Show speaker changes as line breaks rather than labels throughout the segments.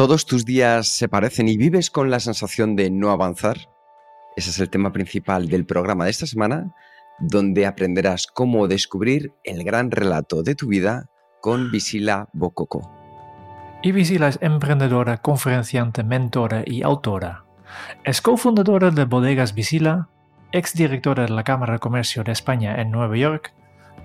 ¿Todos tus días se parecen y vives con la sensación de no avanzar? Ese es el tema principal del programa de esta semana, donde aprenderás cómo descubrir el gran relato de tu vida con Visila Bococo.
Y Visila es emprendedora, conferenciante, mentora y autora. Es cofundadora de Bodegas Visila, exdirectora de la Cámara de Comercio de España en Nueva York,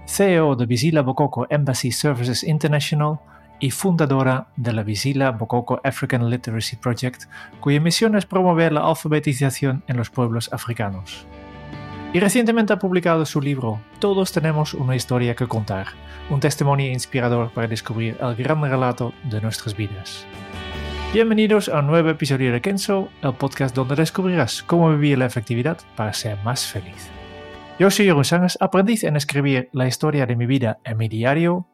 CEO de Visila Bococo Embassy Services International y fundadora de la Visila Bococo African Literacy Project, cuya misión es promover la alfabetización en los pueblos africanos. Y recientemente ha publicado su libro Todos tenemos una historia que contar, un testimonio inspirador para descubrir el gran relato de nuestras vidas. Bienvenidos a un nuevo episodio de Kenzo, el podcast donde descubrirás cómo vivir la efectividad para ser más feliz. Yo soy Jeroen Sánchez, aprendiz en escribir la historia de mi vida en mi diario.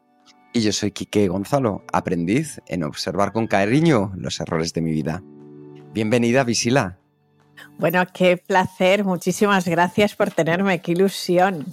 Y yo soy Quique Gonzalo, aprendiz en observar con cariño los errores de mi vida. Bienvenida, Visila.
Bueno, qué placer, muchísimas gracias por tenerme, qué ilusión.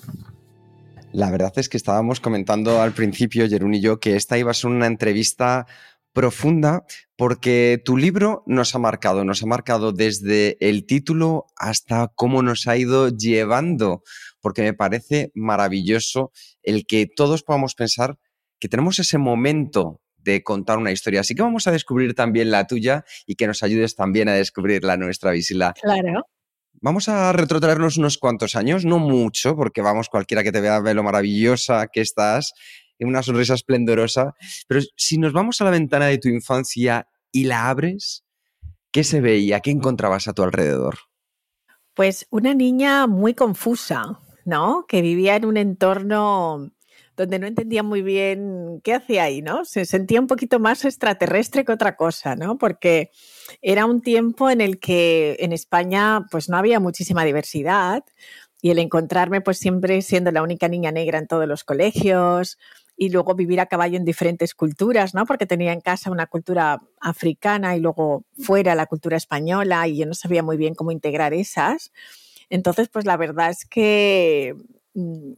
La verdad es que estábamos comentando al principio, Jerún y yo, que esta iba a ser una entrevista profunda porque tu libro nos ha marcado, nos ha marcado desde el título hasta cómo nos ha ido llevando, porque me parece maravilloso el que todos podamos pensar que tenemos ese momento de contar una historia. Así que vamos a descubrir también la tuya y que nos ayudes también a descubrir la nuestra, Visila.
Claro.
Vamos a retrotraernos unos cuantos años, no mucho, porque vamos, cualquiera que te vea ve lo maravillosa que estás, en una sonrisa esplendorosa, pero si nos vamos a la ventana de tu infancia y la abres, ¿qué se veía? ¿Qué encontrabas a tu alrededor?
Pues una niña muy confusa, ¿no? Que vivía en un entorno donde no entendía muy bien qué hacía ahí, ¿no? Se sentía un poquito más extraterrestre que otra cosa, ¿no? Porque era un tiempo en el que en España pues no había muchísima diversidad y el encontrarme pues siempre siendo la única niña negra en todos los colegios y luego vivir a caballo en diferentes culturas, ¿no? Porque tenía en casa una cultura africana y luego fuera la cultura española y yo no sabía muy bien cómo integrar esas. Entonces, pues la verdad es que mm,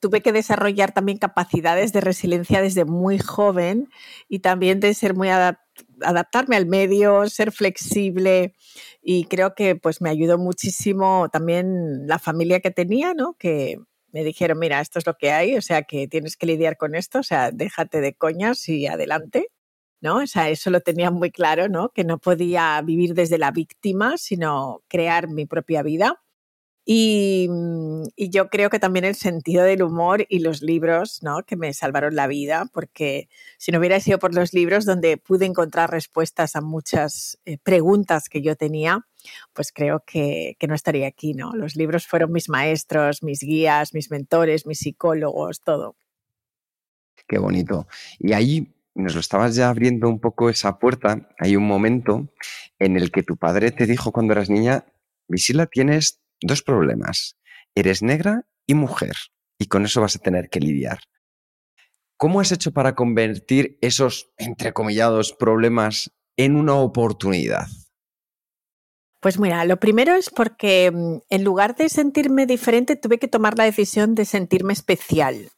tuve que desarrollar también capacidades de resiliencia desde muy joven y también de ser muy adaptarme al medio, ser flexible y creo que pues me ayudó muchísimo también la familia que tenía, ¿no? Que me dijeron, mira, esto es lo que hay, o sea, que tienes que lidiar con esto, o sea, déjate de coñas y adelante. ¿no? O sea, eso lo tenía muy claro, ¿no? Que no podía vivir desde la víctima, sino crear mi propia vida. Mm, y, yo creo que también el sentido del humor y los libros, ¿no? Que me salvaron la vida, porque si no hubiera sido por los libros donde pude encontrar respuestas a muchas eh, preguntas que yo tenía, pues creo que, que, no estaría aquí, ¿no? Los libros fueron mis maestros, mis guías, mis mentores, mis psicólogos, todo.
Qué bonito. Y ahí nos lo estabas ya abriendo un poco esa puerta. Hay un momento en el que tu padre te dijo cuando eras niña, Visila, tienes dos problemas. Eres negra y mujer, y con eso vas a tener que lidiar. ¿Cómo has hecho para convertir esos, entrecomillados, problemas en una oportunidad?
Pues mira, lo primero es porque mm, en lugar de sentirme diferente, tuve que tomar la decisión de sentirme especial.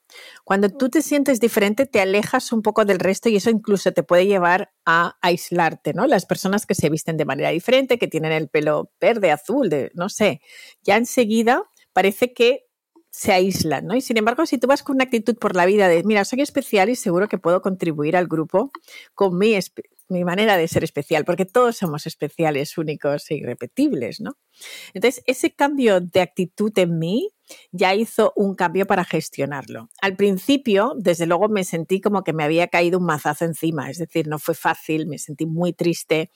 Cuando tú te sientes diferente, te alejas un poco del resto y eso incluso te puede llevar a aislarte, ¿no? Las personas que se visten de manera diferente, que tienen el pelo verde, azul, de, no sé, ya enseguida parece que se aíslan, ¿no? Y sin embargo, si tú vas con una actitud por la vida de, mira, soy especial y seguro que puedo contribuir al grupo con mi, mi manera de ser especial, porque todos somos especiales, únicos e irrepetibles, ¿no? Entonces, ese cambio de actitud en mí ya hizo un cambio para gestionarlo. Al principio, desde luego, me sentí como que me había caído un mazazo encima, es decir, no fue fácil, me sentí muy triste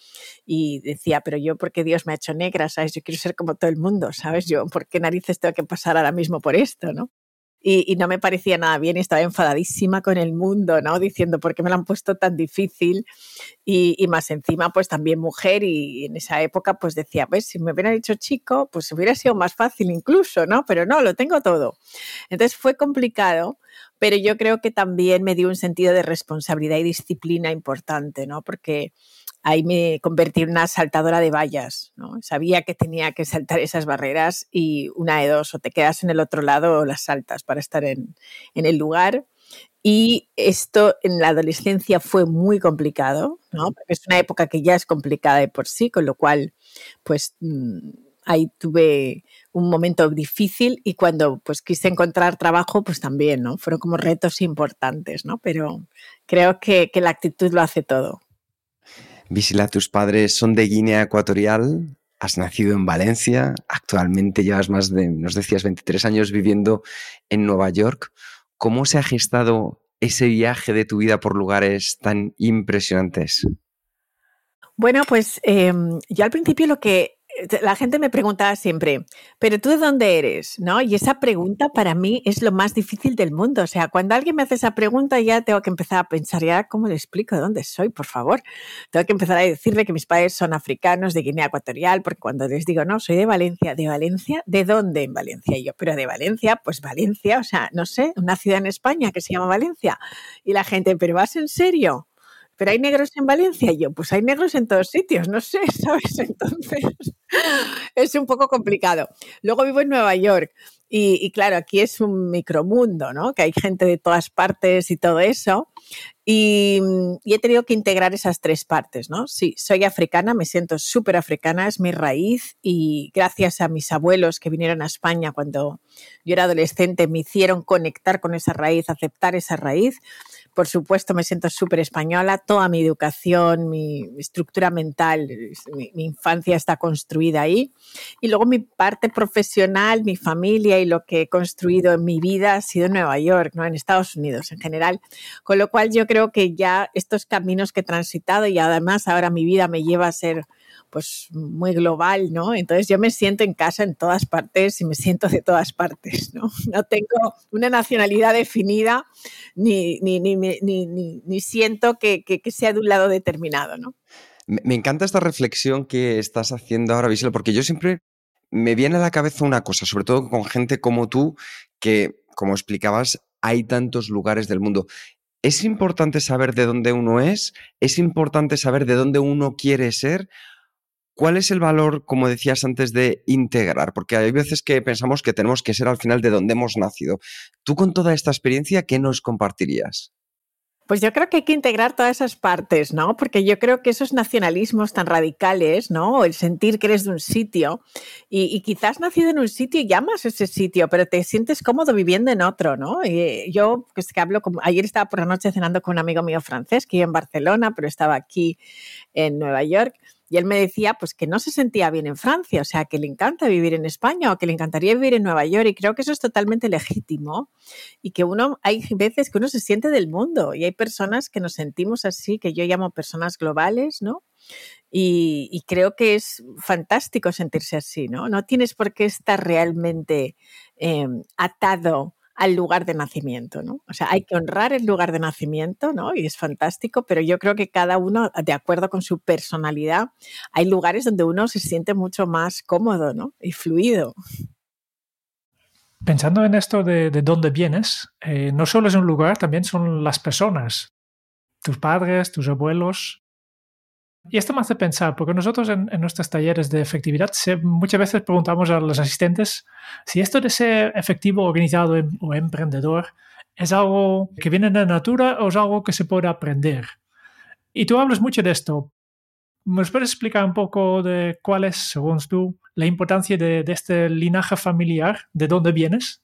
y decía, pero yo, ¿por qué Dios me ha hecho negra? ¿Sabes? Yo quiero ser como todo el mundo, ¿sabes? Yo, ¿por qué narices tengo que pasar ahora mismo por esto, ¿no? Y, no me parecía nada bien y estaba enfadadísima con el mundo, ¿no? Diciendo, ¿por qué me lo han puesto tan difícil? Y, más encima, pues también mujer y en esa época pues decía, pues si me hubiera dicho chico, pues hubiera sido más fácil incluso, ¿no? Pero no, lo tengo todo. Entonces fue complicado, pero yo creo que también me dio un sentido de responsabilidad y disciplina importante, ¿no? Porque ahí me convertí en una saltadora de vallas, ¿no? Sabía que tenía que saltar esas barreras y una de dos, o te quedas en el otro lado o las saltas para estar en, el lugar. Y esto en la adolescencia fue muy complicado, ¿no? Porque es una época que ya es complicada de por sí, con lo cual, pues mm, ahí tuve un momento difícil y cuando pues quise encontrar trabajo, pues también, ¿no? Fueron como retos importantes, ¿no? Pero creo que, que la actitud lo hace todo.
Visila, tus padres son de Guinea Ecuatorial, has nacido en Valencia, actualmente llevas más de, nos decías, 23 años viviendo en Nueva York. ¿Cómo se ha gestado ese viaje de tu vida por lugares tan impresionantes?
Bueno, pues em, yo al principio lo que la gente me preguntaba siempre, pero tú de dónde eres, ¿no? Y esa pregunta para mí es lo más difícil del mundo. O sea, cuando alguien me hace esa pregunta ya tengo que empezar a pensar, ya, ¿cómo le explico de dónde soy, por favor? Tengo que empezar a decirle que mis padres son africanos de Guinea Ecuatorial, porque cuando les digo, no, soy de Valencia, ¿de Valencia? ¿De dónde en Valencia? Y yo, pero de Valencia, pues Valencia, o sea, no sé, una ciudad en España que se llama Valencia. Y la gente, ¿pero vas en serio? Pero hay negros en Valencia. Y yo, pues hay negros en todos sitios, no sé, ¿sabes? Entonces es un poco complicado. Luego vivo en Nueva York y, claro, aquí es un micromundo, ¿no? Que hay gente de todas partes y todo eso. Y, y, he tenido que integrar esas tres partes, ¿no? Sí, soy africana, me siento súper africana, es mi raíz y gracias a mis abuelos que vinieron a España cuando yo era adolescente me hicieron conectar con esa raíz, aceptar esa raíz por supuesto, me siento súper española. Toda mi educación, mi, estructura mental, mi, infancia está construida ahí. Y luego mi parte profesional, mi familia y lo que he construido en mi vida ha sido en Nueva York, ¿no? en Estados Unidos en general. Con lo cual yo creo que ya estos caminos que he transitado y además ahora mi vida me lleva a ser pues muy global, ¿no? Entonces yo me siento en casa en todas partes y me siento de todas partes, ¿no? No tengo una nacionalidad definida ni, ni, ni, ni siento que, que, sea de un lado determinado, ¿no?
Me encanta esta reflexión que estás haciendo ahora, Visela, porque yo siempre me viene a la cabeza una cosa, sobre todo con gente como tú, que, como explicabas, hay tantos lugares del mundo. Es importante saber de dónde uno es, es importante saber de dónde uno quiere ser, ¿Cuál es el valor, como decías antes, de integrar? Porque hay veces que pensamos que tenemos que ser al final de donde hemos nacido. Tú con toda esta experiencia, ¿qué nos compartirías?
Pues yo creo que hay que integrar todas esas partes, ¿no? Porque yo creo que esos nacionalismos tan radicales, ¿no? El sentir que eres de un sitio y, quizás nacido en un sitio y llamas ese sitio, pero te sientes cómodo viviendo en otro, ¿no? Y yo, pues que hablo, ayer estaba por la noche cenando con un amigo mío francés que vive en Barcelona, pero estaba aquí en Nueva York y él me decía pues que no se sentía bien en Francia, o sea, que le encanta vivir en España o que le encantaría vivir en Nueva York y creo que eso es totalmente legítimo y que uno hay veces que uno se siente del mundo y hay personas que nos sentimos así, que yo llamo personas globales, ¿no? Y, creo que es fantástico sentirse así, ¿no? No tienes por qué estar realmente em, atado al lugar de nacimiento, ¿no? O sea, hay que honrar el lugar de nacimiento, ¿no? Y es fantástico, pero yo creo que cada uno, de acuerdo con su personalidad, hay lugares donde uno se siente mucho más cómodo, ¿no? Y fluido.
Pensando en esto de, dónde vienes, eh, no solo es un lugar, también son las personas, tus padres, tus abuelos, y esto me hace pensar, porque nosotros en, nuestros talleres de efectividad muchas veces preguntamos a los asistentes si esto de ser efectivo, organizado o emprendedor es algo que viene de la natura o es algo que se puede aprender. Y tú hablas mucho de esto. ¿Me puedes explicar un poco de cuál es, según tú, la importancia de, de este linaje familiar? ¿De dónde vienes?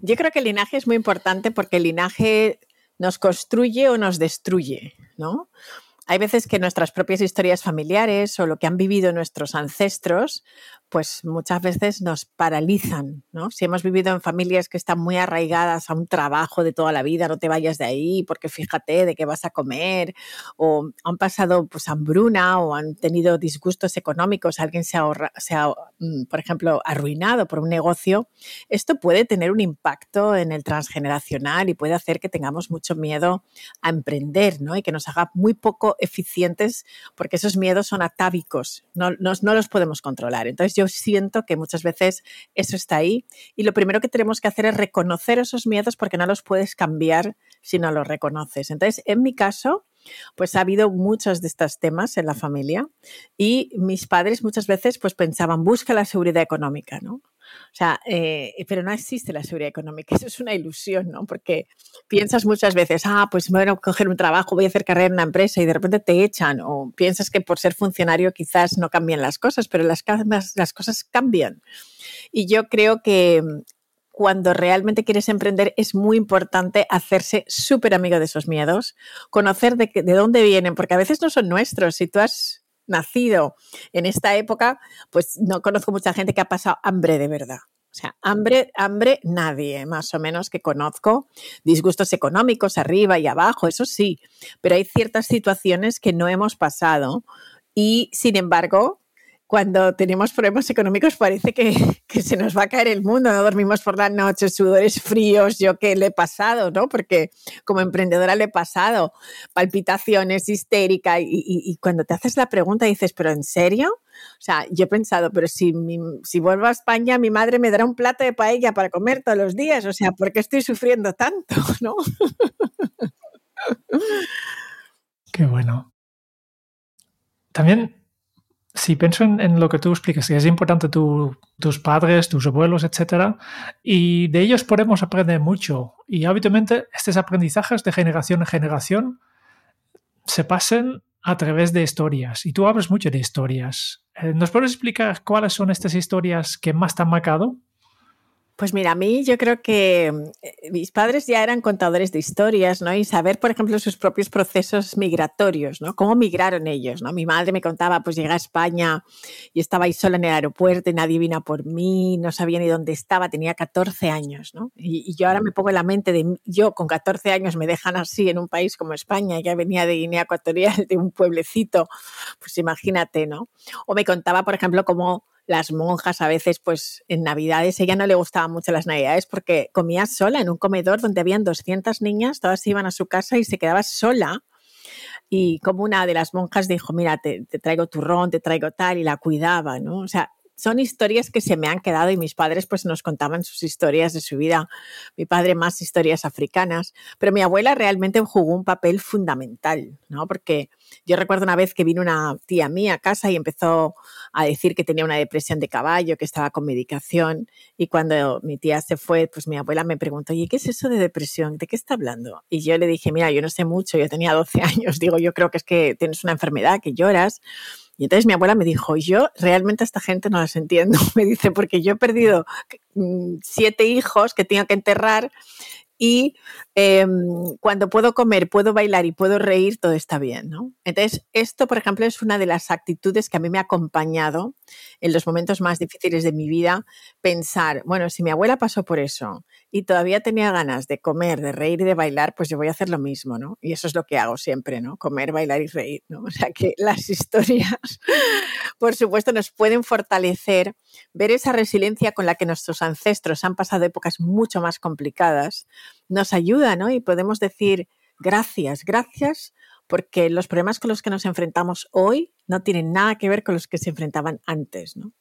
Yo creo que el linaje es muy importante porque el linaje nos construye o nos destruye, ¿no? Hay veces que nuestras propias historias familiares o lo que han vivido nuestros ancestros, pues muchas veces nos paralizan, ¿no? Si hemos vivido en familias que están muy arraigadas a un trabajo de toda la vida, no te vayas de ahí porque fíjate de qué vas a comer, o han pasado pues hambruna o han tenido disgustos económicos, alguien se ha, se ha mm, por ejemplo, arruinado por un negocio, esto puede tener un impacto en el transgeneracional y puede hacer que tengamos mucho miedo a emprender, ¿no? Y que nos haga muy poco eficientes porque esos miedos son atávicos, no, no, no los podemos controlar. Entonces yo siento que muchas veces eso está ahí y lo primero que tenemos que hacer es reconocer esos miedos porque no los puedes cambiar si no los reconoces. Entonces, en mi caso, pues ha habido muchos de estos temas en la familia y mis padres muchas veces pues pensaban, busca la seguridad económica, ¿no? O sea, eh, pero no existe la seguridad económica, eso es una ilusión, ¿no? Porque piensas muchas veces, ah, pues bueno, coger un trabajo, voy a hacer carrera en una empresa y de repente te echan, o piensas que por ser funcionario quizás no cambian las cosas, pero las, cosas cambian. Y yo creo que cuando realmente quieres emprender es muy importante hacerse súper amigo de esos miedos, conocer de, de dónde vienen, porque a veces no son nuestros. Si tú has nacido en esta época, pues no conozco mucha gente que ha pasado hambre de verdad. O sea, hambre, hambre, nadie, más o menos, que conozco. Disgustos económicos arriba y abajo, eso sí, pero hay ciertas situaciones que no hemos pasado y, sin embargo, cuando tenemos problemas económicos parece que, se nos va a caer el mundo, no dormimos por la noche, sudores fríos, yo que le he pasado, ¿no? Porque como emprendedora le he pasado palpitaciones, histérica, y, cuando te haces la pregunta dices, ¿pero en serio? O sea, yo he pensado, pero si, si vuelvo a España, mi madre me dará un plato de paella para comer todos los días, o sea, ¿por qué estoy sufriendo tanto, no?
Qué bueno. También si pienso en, lo que tú explicas, que es importante tus padres, tus abuelos, etcétera, y de ellos podemos aprender mucho. Y habitualmente estos aprendizajes de generación en generación se pasan a través de historias. Y tú hablas mucho de historias. Eh, ¿Nos puedes explicar cuáles son estas historias que más te han marcado?
Pues mira, a mí yo creo que eh, mis padres ya eran contadores de historias, ¿no? Y saber, por ejemplo, sus propios procesos migratorios, ¿no? Cómo migraron ellos, ¿no? Mi madre me contaba, pues llegué a España y estaba ahí sola en el aeropuerto y nadie vino por mí, no sabía ni dónde estaba, tenía 14 años, ¿no? Y, yo ahora me pongo en la mente de, yo con 14 años me dejan así en un país como España, ya venía de Guinea Ecuatorial, de un pueblecito, pues imagínate, ¿no? O me contaba, por ejemplo, cómo las monjas a veces, pues en Navidades, ella no le gustaban mucho las Navidades porque comía sola en un comedor donde habían 200 niñas, todas iban a su casa y se quedaba sola. Y como una de las monjas dijo, mira, te, te traigo turrón, te traigo tal, y la cuidaba, ¿no? O sea, son historias que se me han quedado y mis padres pues nos contaban sus historias de su vida. Mi padre más historias africanas, pero mi abuela realmente jugó un papel fundamental, ¿no? Porque yo recuerdo una vez que vino una tía mía a casa y empezó a decir que tenía una depresión de caballo, que estaba con medicación y cuando mi tía se fue, pues mi abuela me preguntó, ¿y qué es eso de depresión? ¿De qué está hablando? Y yo le dije, mira, yo no sé mucho, yo tenía 12 años, digo, yo creo que es que tienes una enfermedad, que lloras y entonces mi abuela me dijo, yo realmente a esta gente no las entiendo. Me dice, porque yo he perdido mm, siete hijos que tengo que enterrar y em, cuando puedo comer, puedo bailar y puedo reír, todo está bien, ¿no? Entonces, esto, por ejemplo, es una de las actitudes que a mí me ha acompañado en los momentos más difíciles de mi vida, pensar, bueno, si mi abuela pasó por eso y todavía tenía ganas de comer, de reír y de bailar, pues yo voy a hacer lo mismo, ¿no? Y eso es lo que hago siempre, ¿no? Comer, bailar y reír, ¿no? O sea que las historias, por supuesto, nos pueden fortalecer, ver esa resiliencia con la que nuestros ancestros han pasado épocas mucho más complicadas nos ayuda, ¿no? Y podemos decir gracias, gracias, porque los problemas con los que nos enfrentamos hoy no tienen nada que ver con los que se enfrentaban antes, ¿no?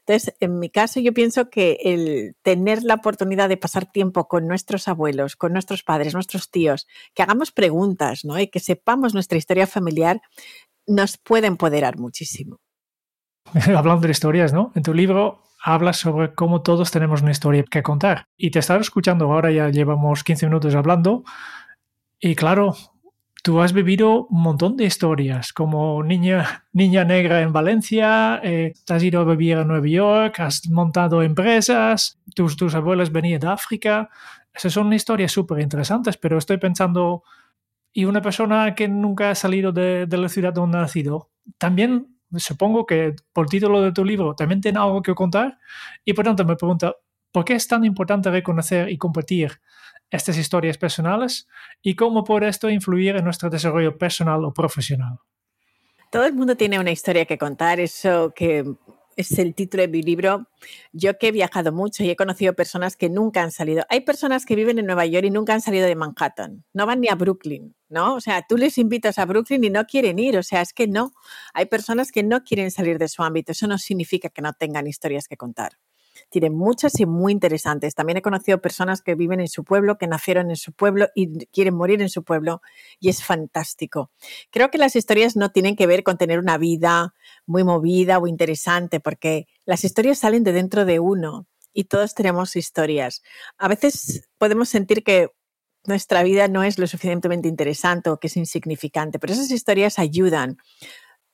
Entonces, en mi caso, yo pienso que el tener la oportunidad de pasar tiempo con nuestros abuelos, con nuestros padres, nuestros tíos, que hagamos preguntas, ¿no? Y que sepamos nuestra historia familiar, nos puede empoderar muchísimo.
Hablando de historias, ¿no? En tu libro habla sobre cómo todos tenemos una historia que contar. Y te estaba escuchando ahora, ya llevamos 15 minutos hablando, y claro, tú has vivido un montón de historias, como niña, niña negra en Valencia, eh, has ido a vivir a Nueva York, has montado empresas, tus, tus abuelos venían de África. Esas son historias súper interesantes, pero estoy pensando, ¿y una persona que nunca ha salido de, de la ciudad donde ha nacido? También supongo que por título de tu libro también tiene algo que contar y por tanto me pregunto, ¿por qué es tan importante reconocer y compartir estas historias personales y cómo puede esto influir en nuestro desarrollo personal o profesional?
Todo el mundo tiene una historia que contar, eso que es el título de mi libro. Yo que he viajado mucho y he conocido personas que nunca han salido. Hay personas que viven en Nueva York y nunca han salido de Manhattan, no van ni a Brooklyn, ¿no? O sea, tú les invitas a Brooklyn y no quieren ir, o sea, es que no. Hay personas que no quieren salir de su ámbito, eso no significa que no tengan historias que contar tiene muchas y muy interesantes. También he conocido personas que viven en su pueblo, que nacieron en su pueblo y quieren morir en su pueblo y es fantástico. Creo que las historias no tienen que ver con tener una vida muy movida o interesante, porque las historias salen de dentro de uno y todos tenemos historias. A veces podemos sentir que nuestra vida no es lo suficientemente interesante o que es insignificante, pero esas historias ayudan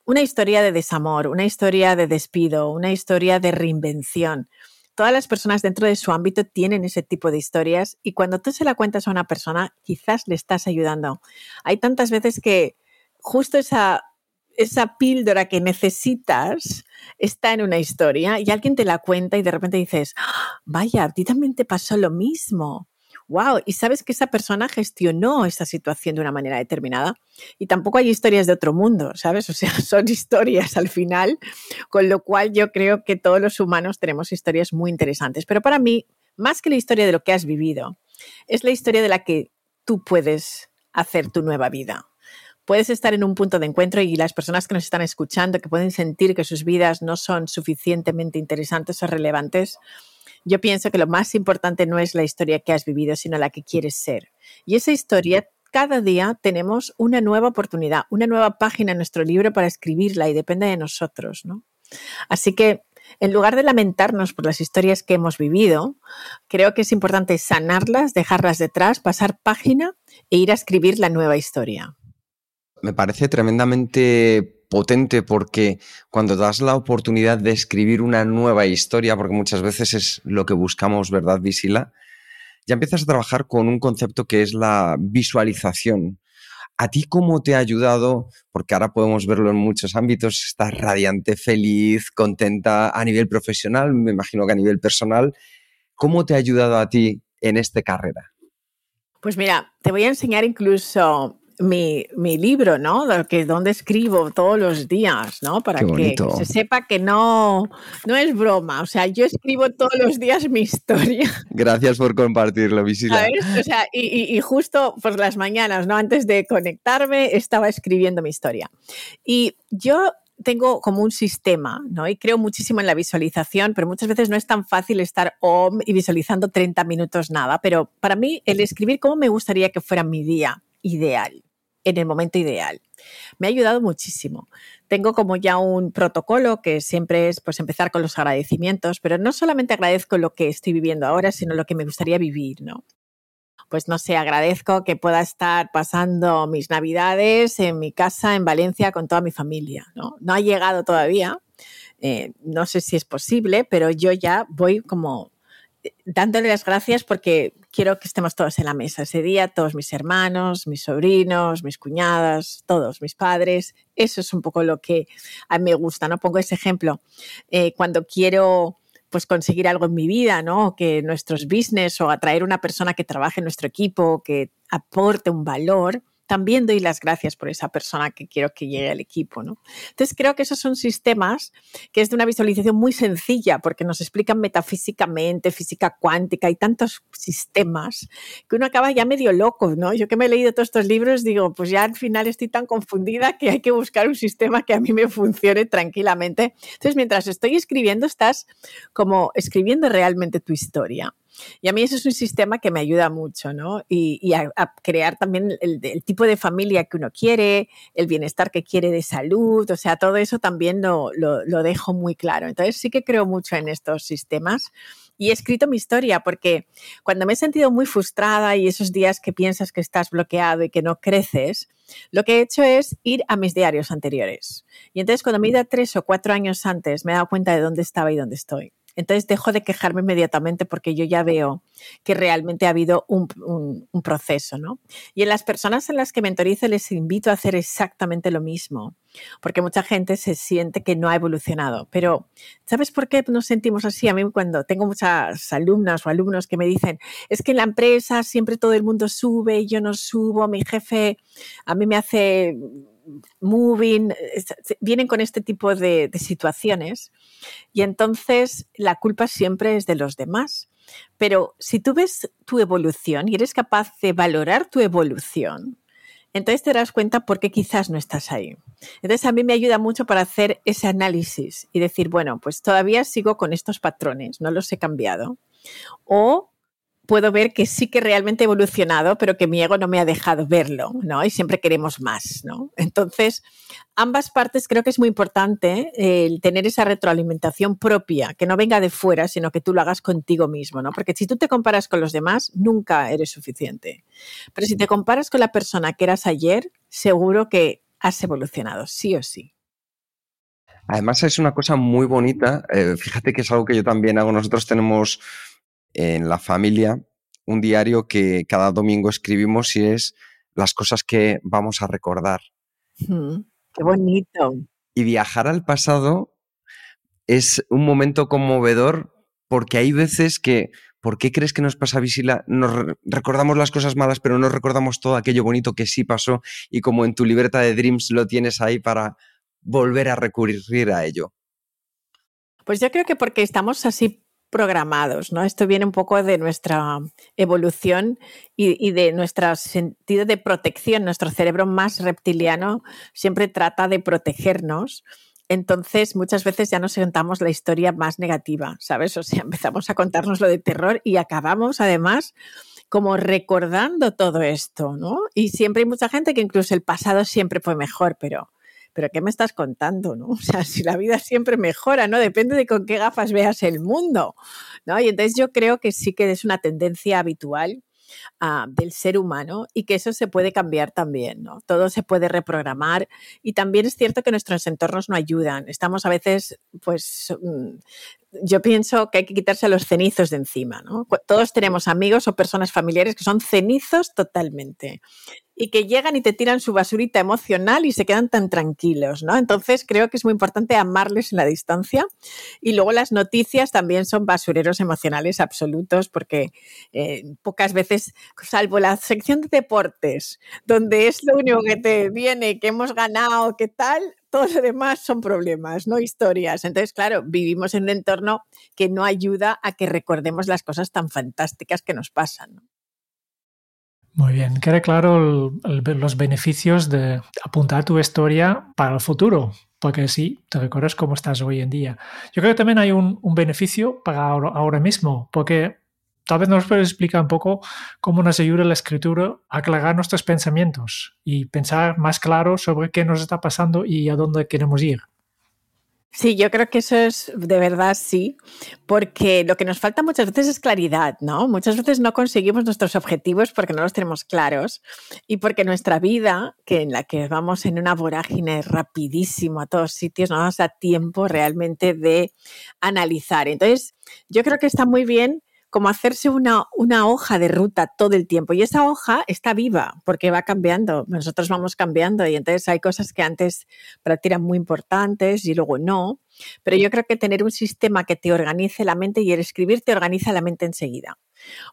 una historia de desamor, una historia de despido, una historia de reinvención todas las personas dentro de su ámbito tienen ese tipo de historias y cuando tú se la cuentas a una persona, quizás le estás ayudando. Hay tantas veces que justo esa, esa píldora que necesitas está en una historia y alguien te la cuenta y de repente dices, ¡Ah! vaya, a ti también te pasó lo mismo wow, y sabes que esa persona gestionó esa situación de una manera determinada. Y tampoco hay historias de otro mundo, ¿sabes? O sea, son historias al final, con lo cual yo creo que todos los humanos tenemos historias muy interesantes. Pero para mí, más que la historia de lo que has vivido, es la historia de la que tú puedes hacer tu nueva vida. Puedes estar en un punto de encuentro y las personas que nos están escuchando, que pueden sentir que sus vidas no son suficientemente interesantes o relevantes, yo pienso que lo más importante no es la historia que has vivido, sino la que quieres ser. Y esa historia, cada día tenemos una nueva oportunidad, una nueva página en nuestro libro para escribirla y depende de nosotros, ¿no? Así que en lugar de lamentarnos por las historias que hemos vivido, creo que es importante sanarlas, dejarlas detrás, pasar página e ir a escribir la nueva historia.
Me parece tremendamente potente porque cuando das la oportunidad de escribir una nueva historia, porque muchas veces es lo que buscamos, ¿verdad, Visila? Ya empiezas a trabajar con un concepto que es la visualización. ¿A ti cómo te ha ayudado? Porque ahora podemos verlo en muchos ámbitos, estás radiante, feliz, contenta a nivel profesional, me imagino que a nivel personal. ¿Cómo te ha ayudado a ti en esta carrera?
Pues mira, te voy a enseñar incluso mi, mi, libro, ¿no? Que donde escribo todos los días, ¿no? Para que se sepa que no, no es broma. O sea, yo escribo todos los días mi historia.
Gracias por compartirlo, Visila.
O sea, y, y, justo por las mañanas, ¿no? Antes de conectarme, estaba escribiendo mi historia. Y yo tengo como un sistema, ¿no? Y creo muchísimo en la visualización, pero muchas veces no es tan fácil estar om y visualizando 30 minutos nada. Pero para mí, el escribir cómo me gustaría que fuera mi día ideal en el momento ideal. Me ha ayudado muchísimo. Tengo como ya un protocolo que siempre es pues empezar con los agradecimientos, pero no solamente agradezco lo que estoy viviendo ahora, sino lo que me gustaría vivir, ¿no? Pues no sé, agradezco que pueda estar pasando mis navidades en mi casa en Valencia con toda mi familia, ¿no? Ha llegado todavía, eh, no sé si es posible, pero yo ya voy como dándole las gracias porque quiero que estemos todos en la mesa ese día, todos mis hermanos, mis sobrinos, mis cuñadas, todos mis padres. Eso es un poco lo que a mí me gusta, ¿no? Pongo ese ejemplo. Eh, cuando quiero pues conseguir algo en mi vida, ¿no? Que nuestros business o atraer una persona que trabaje en nuestro equipo, que aporte un valor, también doy las gracias por esa persona que quiero que llegue al equipo. ¿no? Entonces creo que esos son sistemas que es de una visualización muy sencilla porque nos explican metafísicamente, física cuántica y tantos sistemas que uno acaba ya medio loco. ¿no? Yo que me he leído todos estos libros digo, pues ya al final estoy tan confundida que hay que buscar un sistema que a mí me funcione tranquilamente. Entonces mientras estoy escribiendo estás como escribiendo realmente tu historia. Y a mí eso es un sistema que me ayuda mucho, ¿no? Y, a, crear también el, tipo de familia que uno quiere, el bienestar que quiere de salud, o sea, todo eso también lo, lo dejo muy claro. Entonces sí que creo mucho en estos sistemas y he escrito mi historia porque cuando me he sentido muy frustrada y esos días que piensas que estás bloqueado y que no creces, lo que he hecho es ir a mis diarios anteriores. Y entonces cuando me he ido tres o cuatro años antes, me he dado cuenta de dónde estaba y dónde estoy. Entonces dejo de quejarme inmediatamente porque yo ya veo que realmente ha habido un, proceso, ¿no? Y en las personas en las que mentorizo les invito a hacer exactamente lo mismo, porque mucha gente se siente que no ha evolucionado. Pero, ¿sabes por qué nos sentimos así? A mí cuando tengo muchas alumnas o alumnos que me dicen, es que en la empresa siempre todo el mundo sube y yo no subo, mi jefe a mí me hace moving, vienen con este tipo de, situaciones y entonces la culpa siempre es de los demás. Pero si tú ves tu evolución y eres capaz de valorar tu evolución, entonces te das cuenta por qué quizás no estás ahí. Entonces a mí me ayuda mucho para hacer ese análisis y decir, bueno, pues todavía sigo con estos patrones, no los he cambiado. O puedo ver que sí que realmente he evolucionado, pero que mi ego no me ha dejado verlo, ¿no? Y siempre queremos más, ¿no? Entonces, ambas partes creo que es muy importante el tener esa retroalimentación propia, que no venga de fuera, sino que tú lo hagas contigo mismo, ¿no? Porque si tú te comparas con los demás, nunca eres suficiente. Pero si te comparas con la persona que eras ayer, seguro que has evolucionado, sí o sí.
Además, es una cosa muy bonita. Eh, fíjate que es algo que yo también hago. Nosotros tenemos en la familia un diario que cada domingo escribimos y es las cosas que vamos a recordar.
qué bonito.
Y viajar al pasado es un momento conmovedor porque hay veces que, ¿por qué crees que nos pasa Visila? Nos recordamos las cosas malas, pero no recordamos todo aquello bonito que sí pasó y como en tu libreta de Dreams lo tienes ahí para volver a recurrir a ello.
Pues yo creo que porque estamos así programados, ¿no? Esto viene un poco de nuestra evolución y, de nuestro sentido de protección. Nuestro cerebro más reptiliano siempre trata de protegernos. Entonces, muchas veces ya nos sentamos la historia más negativa, ¿sabes? O sea, empezamos a contarnos lo de terror y acabamos además como recordando todo esto, ¿no? Y siempre hay mucha gente que incluso el pasado siempre fue mejor, pero pero ¿qué me estás contando? ¿no? O sea, si la vida siempre mejora, ¿no? Depende de con qué gafas veas el mundo, ¿no? Y entonces yo creo que sí que es una tendencia habitual ah, del ser humano y que eso se puede cambiar también, ¿no? Todo se puede reprogramar y también es cierto que nuestros entornos no ayudan. Estamos a veces, pues, mm, yo pienso que hay que quitarse los cenizos de encima, ¿no? Todos tenemos amigos o personas familiares que son cenizos totalmente y que llegan y te tiran su basurita emocional y se quedan tan tranquilos, ¿no? Entonces creo que es muy importante amarles en la distancia y luego las noticias también son basureros emocionales absolutos porque eh, pocas veces, salvo la sección de deportes, donde es lo único que te viene, que hemos ganado, qué tal, todo lo demás son problemas, no historias. Entonces, claro, vivimos en un entorno que no ayuda a que recordemos las cosas tan fantásticas que nos pasan.
Muy bien, queda claro los beneficios de apuntar tu historia para el futuro, porque sí, te recuerdas cómo estás hoy en día. Yo creo que también hay un, beneficio para ahora, mismo, porque tal vez nos puedes explicar un poco cómo nos ayuda la escritura a aclarar nuestros pensamientos y pensar más claro sobre qué nos está pasando y a dónde queremos ir.
Sí, yo creo que eso es de verdad sí, porque lo que nos falta muchas veces es claridad, ¿no? Muchas veces no conseguimos nuestros objetivos porque no los tenemos claros y porque nuestra vida, que en la que vamos en una vorágine rapidísimo a todos sitios, no nos da tiempo realmente de analizar. Entonces, yo creo que está muy bien como hacerse una, una hoja de ruta todo el tiempo. Y esa hoja está viva porque va cambiando. Nosotros vamos cambiando y entonces hay cosas que antes para ti eran muy importantes y luego no. Pero yo creo que tener un sistema que te organice la mente y el escribir te organiza la mente enseguida.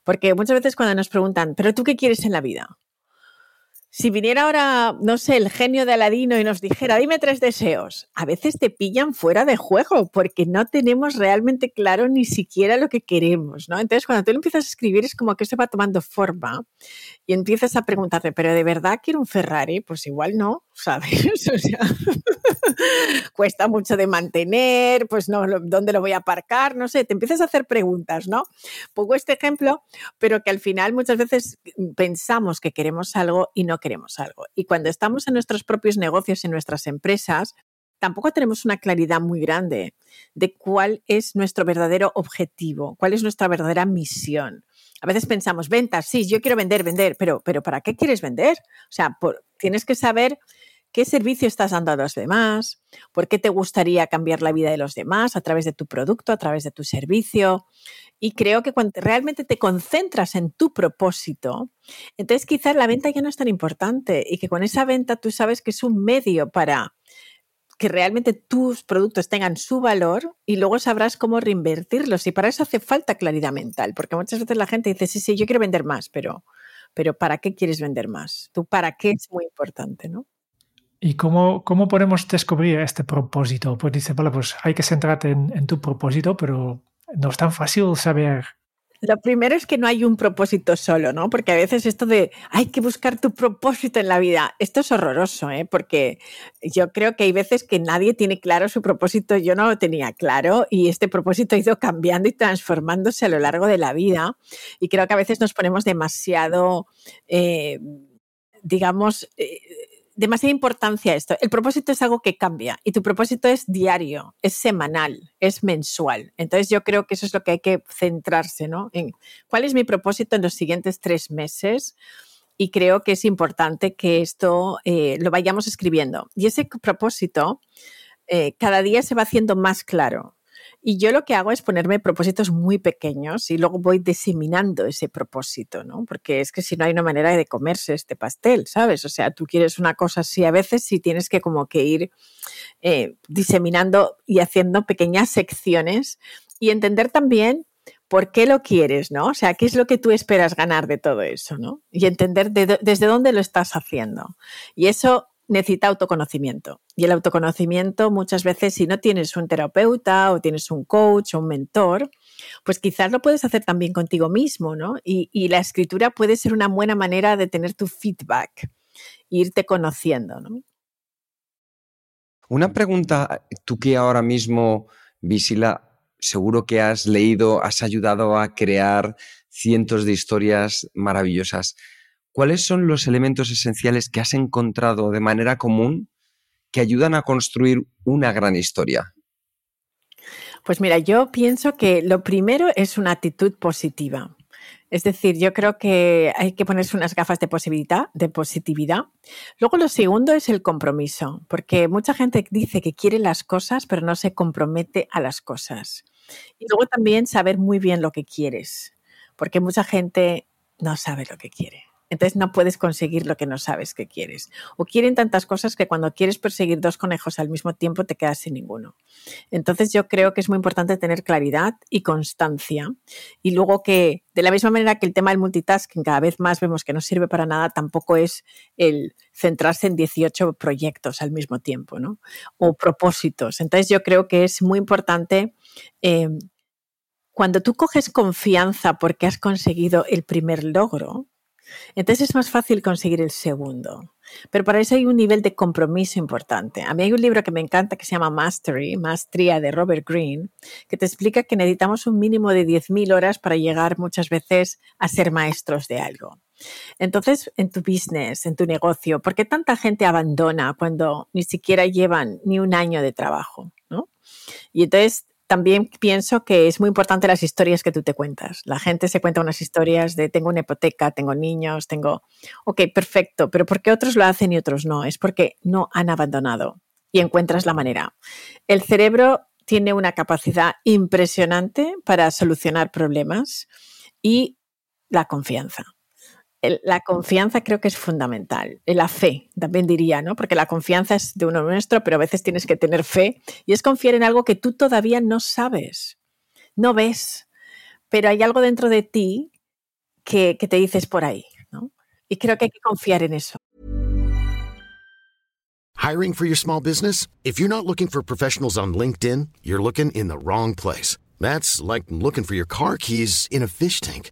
Porque muchas veces cuando nos preguntan, ¿pero tú qué quieres en la vida? Si viniera ahora, no sé, el genio de Aladino y nos dijera, dime tres deseos, a veces te pillan fuera de juego porque no tenemos realmente claro ni siquiera lo que queremos, ¿no? Entonces, cuando tú lo empiezas a escribir es como que se va tomando forma y empiezas a preguntarte, ¿pero de verdad quiero un Ferrari? Pues igual no, ¿sabes? O sea, cuesta mucho de mantener, pues no, ¿dónde lo voy a aparcar? No sé, te empiezas a hacer preguntas, ¿no? Pongo este ejemplo, pero que al final muchas veces pensamos que queremos algo y no queremos algo. Y cuando estamos en nuestros propios negocios, en nuestras empresas, tampoco tenemos una claridad muy grande de cuál es nuestro verdadero objetivo, cuál es nuestra verdadera misión. A veces pensamos, ventas, sí, yo quiero vender, vender, pero, pero ¿para qué quieres vender? O sea, tienes que saber qué servicio estás dando a los demás, por qué te gustaría cambiar la vida de los demás a través de tu producto, a través de tu servicio. Y creo que cuando realmente te concentras en tu propósito, entonces quizás la venta ya no es tan importante y que con esa venta tú sabes que es un medio para que realmente tus productos tengan su valor y luego sabrás cómo reinvertirlos. Y para eso hace falta claridad mental, porque muchas veces la gente dice, sí, sí, yo quiero vender más, pero, pero ¿para qué quieres vender más? Tú, ¿para qué es muy importante, no?
¿Y cómo, cómo podemos descubrir este propósito? Pues dice, vale, pues hay que centrarte en, en tu propósito, pero no es tan fácil saber
lo primero es que no hay un propósito solo, ¿no? Porque a veces esto de hay que buscar tu propósito en la vida, esto es horroroso, ¿eh? Porque yo creo que hay veces que nadie tiene claro su propósito, yo no lo tenía claro y este propósito ha ido cambiando y transformándose a lo largo de la vida y creo que a veces nos ponemos demasiado, eh, digamos, eh, demasiada importancia a esto. El propósito es algo que cambia y tu propósito es diario, es semanal, es mensual. Entonces yo creo que eso es lo que hay que centrarse, ¿no? En cuál es mi propósito en los siguientes tres meses y creo que es importante que esto eh, lo vayamos escribiendo. Y ese propósito eh, cada día se va haciendo más claro. Y yo lo que hago es ponerme propósitos muy pequeños y luego voy diseminando ese propósito, ¿no? Porque es que si no hay una manera de comerse este pastel, ¿sabes? O sea, tú quieres una cosa así a veces y tienes que como que ir eh, diseminando y haciendo pequeñas secciones y entender también por qué lo quieres, ¿no? O sea, qué es lo que tú esperas ganar de todo eso, ¿no? Y entender desde dónde lo estás haciendo. Y eso necesita autoconocimiento. Y el autoconocimiento muchas veces, si no tienes un terapeuta o tienes un coach o un mentor, pues quizás lo puedes hacer también contigo mismo, ¿no? Y, la escritura puede ser una buena manera de tener tu feedback, irte conociendo, ¿no?
Una pregunta, tú que ahora mismo, Visila, seguro que has leído, has ayudado a crear cientos de historias maravillosas. ¿Cuáles son los elementos esenciales que has encontrado de manera común que ayudan a construir una gran historia?
Pues mira, yo pienso que lo primero es una actitud positiva. Es decir, yo creo que hay que ponerse unas gafas de positividad, de positividad. Luego lo segundo es el compromiso, porque mucha gente dice que quiere las cosas, pero no se compromete a las cosas. Y luego también saber muy bien lo que quieres, porque mucha gente no sabe lo que quiere. Entonces no puedes conseguir lo que no sabes que quieres. O quieren tantas cosas que cuando quieres perseguir dos conejos al mismo tiempo te quedas sin ninguno. Entonces yo creo que es muy importante tener claridad y constancia. Y luego que de la misma manera que el tema del multitasking cada vez más vemos que no sirve para nada, tampoco es el centrarse en 18 proyectos al mismo tiempo, ¿no? O propósitos. Entonces yo creo que es muy importante eh, cuando tú coges confianza porque has conseguido el primer logro, entonces es más fácil conseguir el segundo. Pero para eso hay un nivel de compromiso importante. A mí hay un libro que me encanta que se llama Mastery, Maestría de Robert Greene, que te explica que necesitamos un mínimo de 10.000 horas para llegar muchas veces a ser maestros de algo. Entonces, en tu business, en tu negocio, ¿por qué tanta gente abandona cuando ni siquiera llevan ni un año de trabajo? ¿no? Y entonces también pienso que es muy importante las historias que tú te cuentas. La gente se cuenta unas historias de tengo una hipoteca, tengo niños, tengo... Ok, perfecto, pero ¿por qué otros lo hacen y otros no? Es porque no han abandonado y encuentras la manera. El cerebro tiene una capacidad impresionante para solucionar problemas y la confianza la confianza creo que es fundamental. La fe, también diría, ¿no? Porque la confianza es de uno nuestro, pero a veces tienes que tener fe y es confiar en algo que tú todavía no sabes, no ves, pero hay algo dentro de ti que, que te dices por ahí, ¿no? Y creo que hay que confiar en eso.
Hiring for your small business? If you're not looking for professionals on LinkedIn, you're looking in the wrong place. That's like looking for your car keys in a fish tank.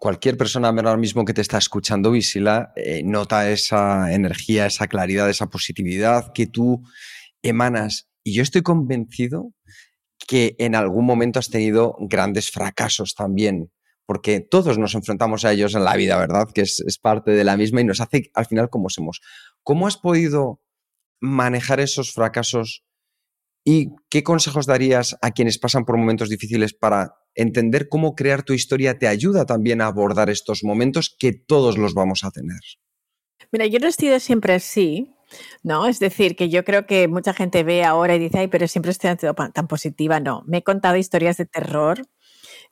cualquier persona ahora mismo que te está escuchando, Visila, eh, nota esa energía, esa claridad, esa positividad que tú emanas. Y yo estoy convencido que en algún momento has tenido grandes fracasos también, porque todos nos enfrentamos a ellos en la vida, ¿verdad? Que es, es parte de la misma y nos hace al final como somos. ¿Cómo has podido manejar esos fracasos y qué consejos darías a quienes pasan por momentos difíciles para entender cómo crear tu historia te ayuda también a abordar estos momentos que todos los vamos a tener.
Mira, yo no he sido siempre así, ¿no? Es decir, que yo creo que mucha gente ve ahora y dice, ay, pero siempre estoy tan positiva. No, me he contado historias de terror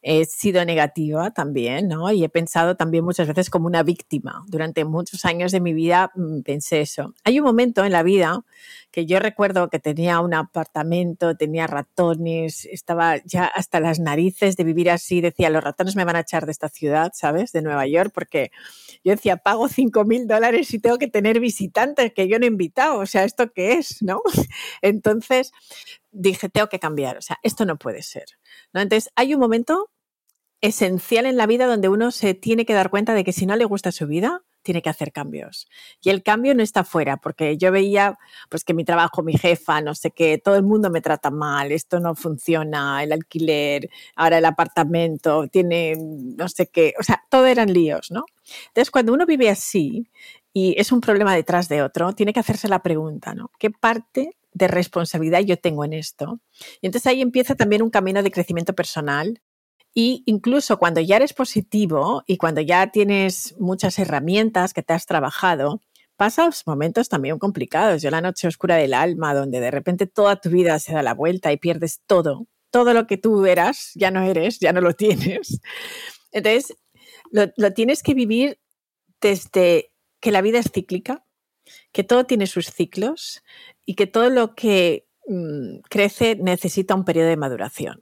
he sido negativa también, ¿no? Y he pensado también muchas veces como una víctima. Durante muchos años de mi vida mm, pensé eso. Hay un momento en la vida que yo recuerdo que tenía un apartamento, tenía ratones, estaba ya hasta las narices de vivir así. Decía, los ratones me van a echar de esta ciudad, ¿sabes? De Nueva York, porque yo decía, pago 5 mil dólares y tengo que tener visitantes que yo no he invitado. O sea, ¿esto qué es? ¿No? Entonces dije, tengo que cambiar. O sea, esto no puede ser. ¿No? Entonces, hay un momento esencial en la vida donde uno se tiene que dar cuenta de que si no le gusta su vida, tiene que hacer cambios. Y el cambio no está fuera, porque yo veía pues que mi trabajo, mi jefa, no sé qué, todo el mundo me trata mal, esto no funciona, el alquiler, ahora el apartamento, tiene no sé qué, o sea, todo eran líos, ¿no? Entonces, cuando uno vive así y es un problema detrás de otro, tiene que hacerse la pregunta, ¿no? ¿Qué parte de responsabilidad yo tengo en esto? Y entonces ahí empieza también un camino de crecimiento personal y incluso cuando ya eres positivo y cuando ya tienes muchas herramientas que te has trabajado, pasas momentos también complicados. Yo la noche oscura del alma, donde de repente toda tu vida se da la vuelta y pierdes todo. Todo lo que tú eras, ya no eres, ya no lo tienes. Entonces, lo, lo tienes que vivir desde que la vida es cíclica, que todo tiene sus ciclos y que todo lo que mm, crece necesita un periodo de maduración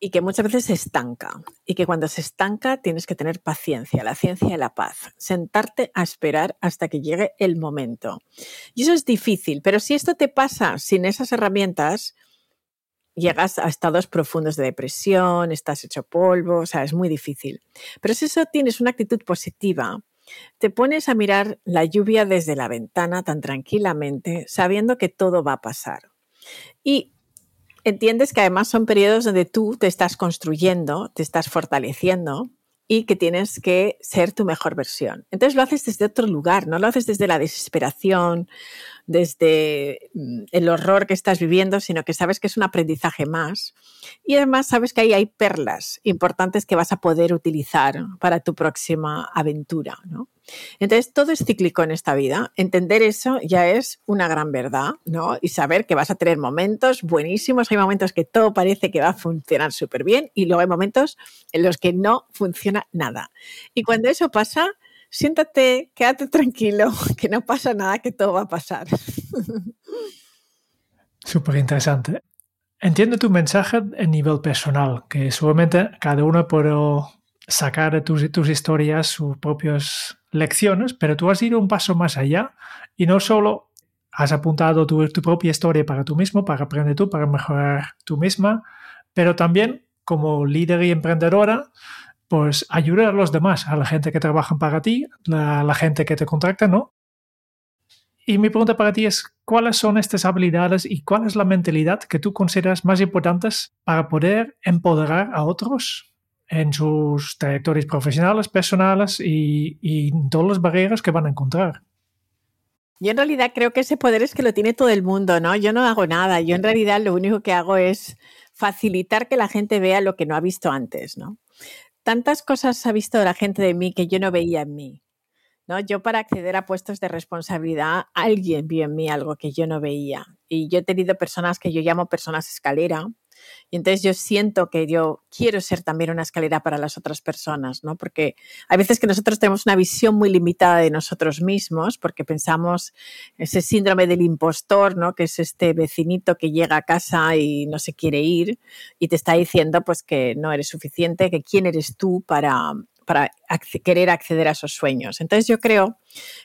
y que muchas veces se estanca y que cuando se estanca tienes que tener paciencia, la ciencia de la paz, sentarte a esperar hasta que llegue el momento. Y eso es difícil, pero si esto te pasa sin esas herramientas, llegas a estados profundos de depresión, estás hecho polvo, o sea, es muy difícil. Pero si eso tienes una actitud positiva, te pones a mirar la lluvia desde la ventana tan tranquilamente, sabiendo que todo va a pasar. Y entiendes que además son periodos donde tú te estás construyendo, te estás fortaleciendo y que tienes que ser tu mejor versión. Entonces lo haces desde otro lugar, no lo haces desde la desesperación, desde mm, el horror que estás viviendo, sino que sabes que es un aprendizaje más. Y además sabes que ahí hay perlas importantes que vas a poder utilizar para tu próxima aventura. ¿no? Entonces, todo es cíclico en esta vida. Entender eso ya es una gran verdad, ¿no? Y saber que vas a tener momentos buenísimos. Hay momentos que todo parece que va a funcionar súper bien y luego hay momentos en los que no funciona nada. Y cuando eso pasa, siéntate, quédate tranquilo, que no pasa nada, que todo va a pasar.
Súper interesante. Entiendo tu mensaje en nivel personal, que seguramente cada uno puede sacar de tus, tus historias sus propias lecciones, pero tú has ido un paso más allá y no solo has apuntado tu, tu propia historia para tú mismo, para aprender tú, para mejorar tú misma, pero también como líder y emprendedora, pues ayudar a los demás, a la gente que trabaja para ti, a la gente que te contrata, ¿no? Y mi pregunta para ti es, ¿cuáles son estas habilidades y cuál es la mentalidad que tú consideras más importantes para poder empoderar a otros en sus trayectorias profesionales, personales y, y todas las barreras que van a encontrar?
Yo en realidad creo que ese poder es que lo tiene todo el mundo, ¿no? Yo no hago nada, yo en realidad lo único que hago es facilitar que la gente vea lo que no ha visto antes, ¿no? tantas cosas ha visto la gente de mí que yo no veía en mí. ¿no? Yo para acceder a puestos de responsabilidad, alguien vio en mí algo que yo no veía. Y yo he tenido personas que yo llamo personas escalera, Y entonces yo siento que yo quiero ser también una escalera para las otras personas, ¿no? Porque hay veces que nosotros tenemos una visión muy limitada de nosotros mismos, porque pensamos ese síndrome del impostor, ¿no? Que es este vecinito que llega a casa y no se quiere ir y te está diciendo pues que no eres suficiente, que quién eres tú para, para querer acceder a esos sueños. Entonces yo creo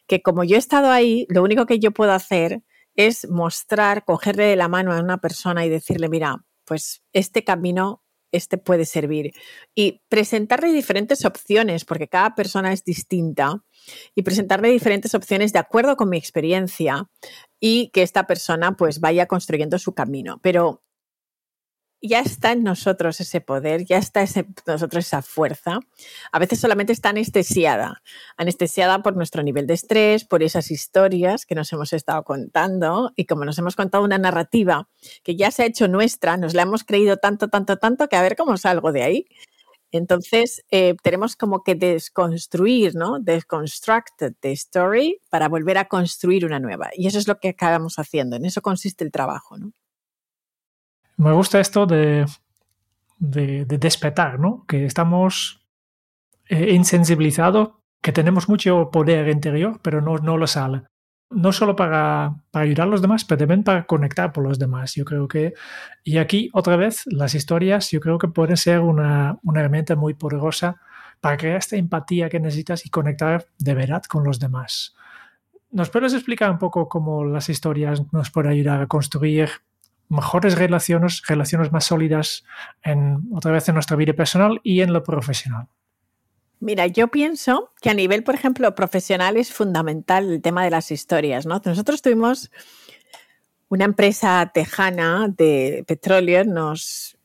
que como yo he estado ahí, lo único que yo puedo hacer es mostrar, cogerle de la mano a una persona y decirle, mira, pues este camino, este puede servir. Y presentarle diferentes opciones, porque cada persona es distinta, y presentarle diferentes opciones de acuerdo con mi experiencia y que esta persona pues vaya construyendo su camino. Pero ya está en nosotros ese poder, ya está en nosotros esa fuerza. A veces solamente está anestesiada, anestesiada por nuestro nivel de estrés, por esas historias que nos hemos estado contando y como nos hemos contado una narrativa que ya se ha hecho nuestra, nos la hemos creído tanto, tanto, tanto que a ver cómo salgo de ahí. Entonces, eh, tenemos como que desconstruir, ¿no? Desconstruct the story para volver a construir una nueva. Y eso es lo que acabamos haciendo. En eso consiste el trabajo, ¿no?
Me gusta esto de, de, despertar, ¿no? Que estamos eh, insensibilizados, que tenemos mucho poder interior, pero no, no lo sale. No solo para, ayudar a los demás, pero también para conectar con los demás. Yo creo que, y aquí otra vez, las historias, yo creo que pueden ser una, una herramienta muy poderosa para crear esta empatía que necesitas y conectar de verdad con los demás. ¿Nos puedes explicar un poco cómo las historias nos pueden ayudar a construir mejores relaciones, relaciones más sólidas en otra vez en nuestra vida personal y en lo profesional.
Mira, yo pienso que a nivel, por ejemplo, profesional es fundamental el tema de las historias, ¿no? Nosotros tuvimos una empresa tejana de petróleo, nos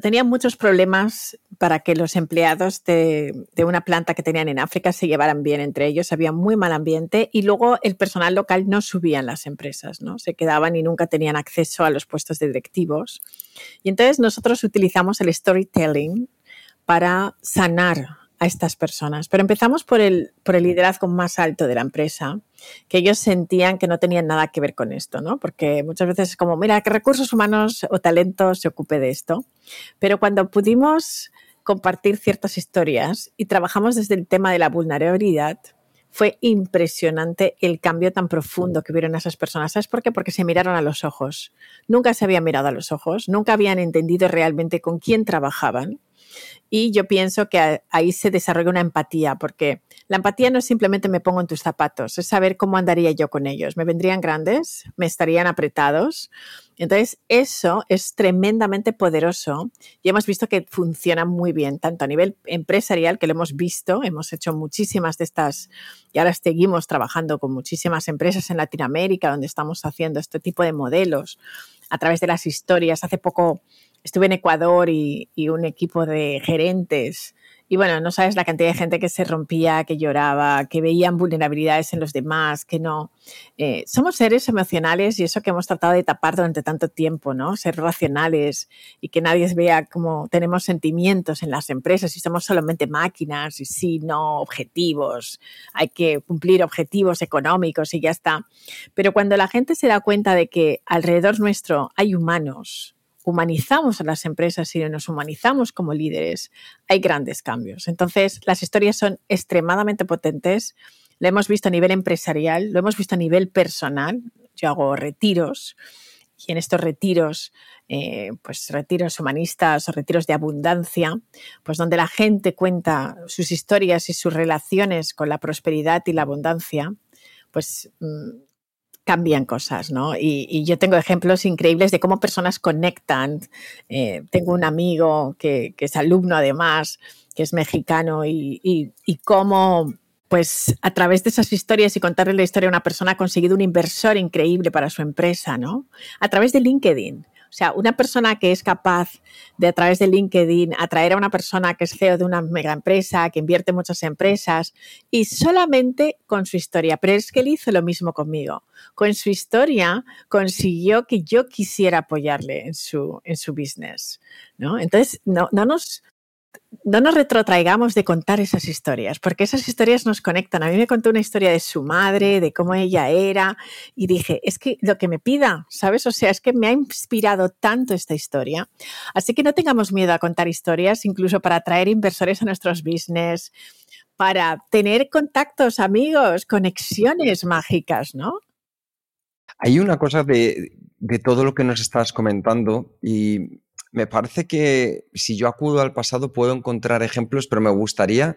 tenían muchos problemas para que los empleados de, una planta que tenían en África se llevaran bien entre ellos, había muy mal ambiente y luego el personal local no subía en las empresas, ¿no? Se quedaban y nunca tenían acceso a los puestos de directivos. Y entonces nosotros utilizamos el storytelling para sanar a estas personas. Pero empezamos por el, por el liderazgo más alto de la empresa, que ellos sentían que no tenían nada que ver con esto, ¿no? Porque muchas veces es como, mira, que recursos humanos o talentos se ocupe de esto. Pero cuando pudimos compartir ciertas historias y trabajamos desde el tema de la vulnerabilidad, fue impresionante el cambio tan profundo que vieron esas personas. ¿Sabes por qué? Porque se miraron a los ojos. Nunca se habían mirado a los ojos, nunca habían entendido realmente con quién trabajaban y yo pienso que ahí se desarrolla una empatía, porque la empatía no es simplemente me pongo en tus zapatos, es saber cómo andaría yo con ellos. ¿Me vendrían grandes? ¿Me estarían apretados? Entonces, eso es tremendamente poderoso y hemos visto que funciona muy bien, tanto a nivel empresarial, que lo hemos visto, hemos hecho muchísimas de estas y ahora seguimos trabajando con muchísimas empresas en Latinoamérica donde estamos haciendo este tipo de modelos a través de las historias. Hace poco estuve en Ecuador y, un equipo de gerentes. Y bueno, no sabes la cantidad de gente que se rompía, que lloraba, que veían vulnerabilidades en los demás, que no. Eh, somos seres emocionales y eso que hemos tratado de tapar durante tanto tiempo, ¿no? Ser racionales y que nadie vea cómo tenemos sentimientos en las empresas y somos solamente máquinas y sí, no, objetivos. Hay que cumplir objetivos económicos y ya está. Pero cuando la gente se da cuenta de que alrededor nuestro hay humanos, humanizamos a las empresas y nos humanizamos como líderes, hay grandes cambios. Entonces, las historias son extremadamente potentes. Lo hemos visto a nivel empresarial, lo hemos visto a nivel personal. Yo hago retiros y en estos retiros, eh, pues retiros humanistas o retiros de abundancia, pues donde la gente cuenta sus historias y sus relaciones con la prosperidad y la abundancia, pues mm, cambian cosas, ¿no? Y, yo tengo ejemplos increíbles de cómo personas conectan. Eh, tengo un amigo que, es alumno además, que es mexicano, y, cómo, pues a través de esas historias y contarle la historia a una persona ha conseguido un inversor increíble para su empresa, ¿no? A través de LinkedIn. O sea, una persona que es capaz de a través de LinkedIn atraer a una persona que es CEO de una mega empresa, que invierte en muchas empresas y solamente con su historia. Pero es que él hizo lo mismo conmigo. Con su historia consiguió que yo quisiera apoyarle en su, en su business. ¿no? Entonces, no, no nos no nos retrotraigamos de contar esas historias, porque esas historias nos conectan. A mí me contó una historia de su madre, de cómo ella era, y dije, es que lo que me pida, ¿sabes? O sea, es que me ha inspirado tanto esta historia. Así que no tengamos miedo a contar historias, incluso para atraer inversores a nuestros business, para tener contactos, amigos, conexiones mágicas, ¿no?
Hay una cosa de, de todo lo que nos estás comentando y me parece que si yo acudo al pasado puedo encontrar ejemplos, pero me gustaría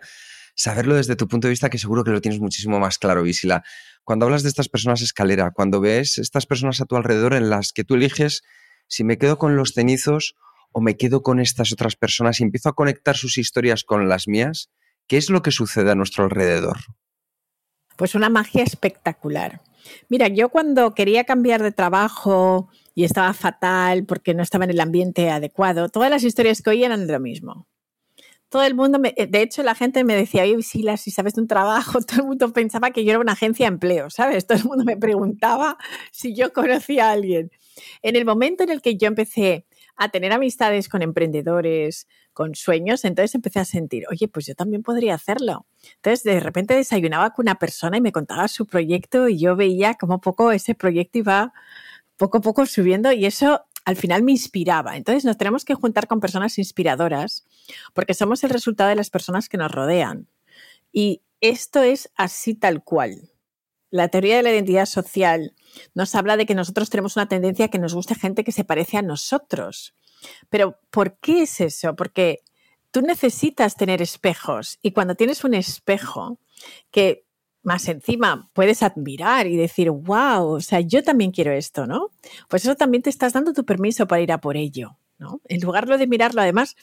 saberlo desde tu punto de vista, que seguro que lo tienes muchísimo más claro, Visila. Cuando hablas de estas personas escalera, cuando ves estas personas a tu alrededor en las que tú eliges si me quedo con los cenizos o me quedo con estas otras personas y empiezo a conectar sus historias con las mías, ¿qué es lo que sucede a nuestro alrededor?
Pues una magia espectacular. Mira, yo cuando quería cambiar de trabajo y estaba fatal porque no estaba en el ambiente adecuado. Todas las historias que oí eran de lo mismo. Todo el mundo, me, de hecho, la gente me decía, oye, Visila, si sabes de un trabajo, todo el mundo pensaba que yo era una agencia de empleo, ¿sabes? Todo el mundo me preguntaba si yo conocía a alguien. En el momento en el que yo empecé a tener amistades con emprendedores, con sueños, entonces empecé a sentir, oye, pues yo también podría hacerlo. Entonces, de repente desayunaba con una persona y me contaba su proyecto y yo veía cómo poco ese proyecto iba poco a poco subiendo y eso al final me inspiraba. Entonces nos tenemos que juntar con personas inspiradoras porque somos el resultado de las personas que nos rodean. Y esto es así tal cual. La teoría de la identidad social nos habla de que nosotros tenemos una tendencia a que nos guste gente que se parece a nosotros. Pero ¿por qué es eso? Porque tú necesitas tener espejos y cuando tienes un espejo que más encima puedes admirar y decir, wow, o sea, yo también quiero esto, ¿no? Pues eso también te estás dando tu permiso para ir a por ello, ¿no? En lugar de mirarlo, además,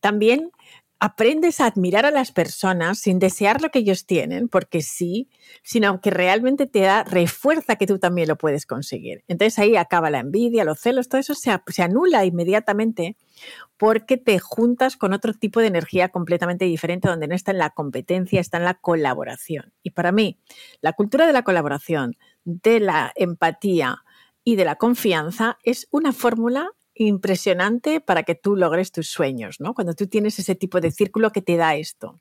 también aprendes a admirar a las personas sin desear lo que ellos tienen, porque sí, sino que realmente te da, refuerza que tú también lo puedes conseguir. Entonces ahí acaba la envidia, los celos, todo eso se, se anula inmediatamente porque te juntas con otro tipo de energía completamente diferente, donde no está en la competencia, está en la colaboración. Y para mí, la cultura de la colaboración, de la empatía y de la confianza es una fórmula impresionante para que tú logres tus sueños, ¿no? Cuando tú tienes ese tipo de círculo que te da esto.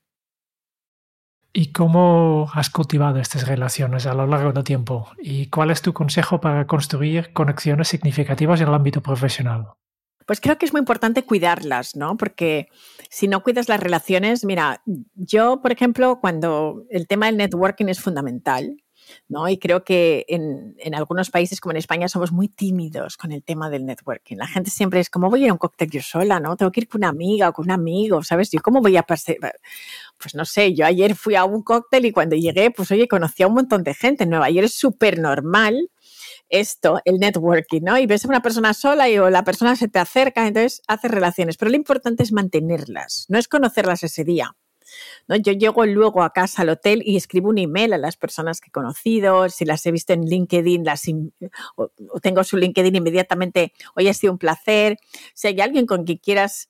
¿Y cómo has cultivado estas relaciones a lo largo del tiempo? ¿Y cuál es tu consejo para construir conexiones significativas en el ámbito profesional?
Pues creo que es muy importante cuidarlas, ¿no? Porque si no cuidas las relaciones, mira, yo, por ejemplo, cuando el tema del networking es fundamental, ¿no? Y creo que en, en, algunos países como en España somos muy tímidos con el tema del networking. La gente siempre es como voy a ir a un cóctel yo sola, ¿no? Tengo que ir con una amiga o con un amigo, ¿sabes? Yo cómo voy a pasar, pues no sé, yo ayer fui a un cóctel y cuando llegué, pues oye, conocí a un montón de gente. En Nueva York es súper normal esto, el networking, ¿no? Y ves a una persona sola y o la persona se te acerca, entonces haces relaciones. Pero lo importante es mantenerlas, no es conocerlas ese día. ¿no? Yo llego luego a casa al hotel y escribo un email a las personas que he conocido, si las he visto en LinkedIn, las tengo su LinkedIn inmediatamente, hoy ha sido un placer. Si hay alguien con quien quieras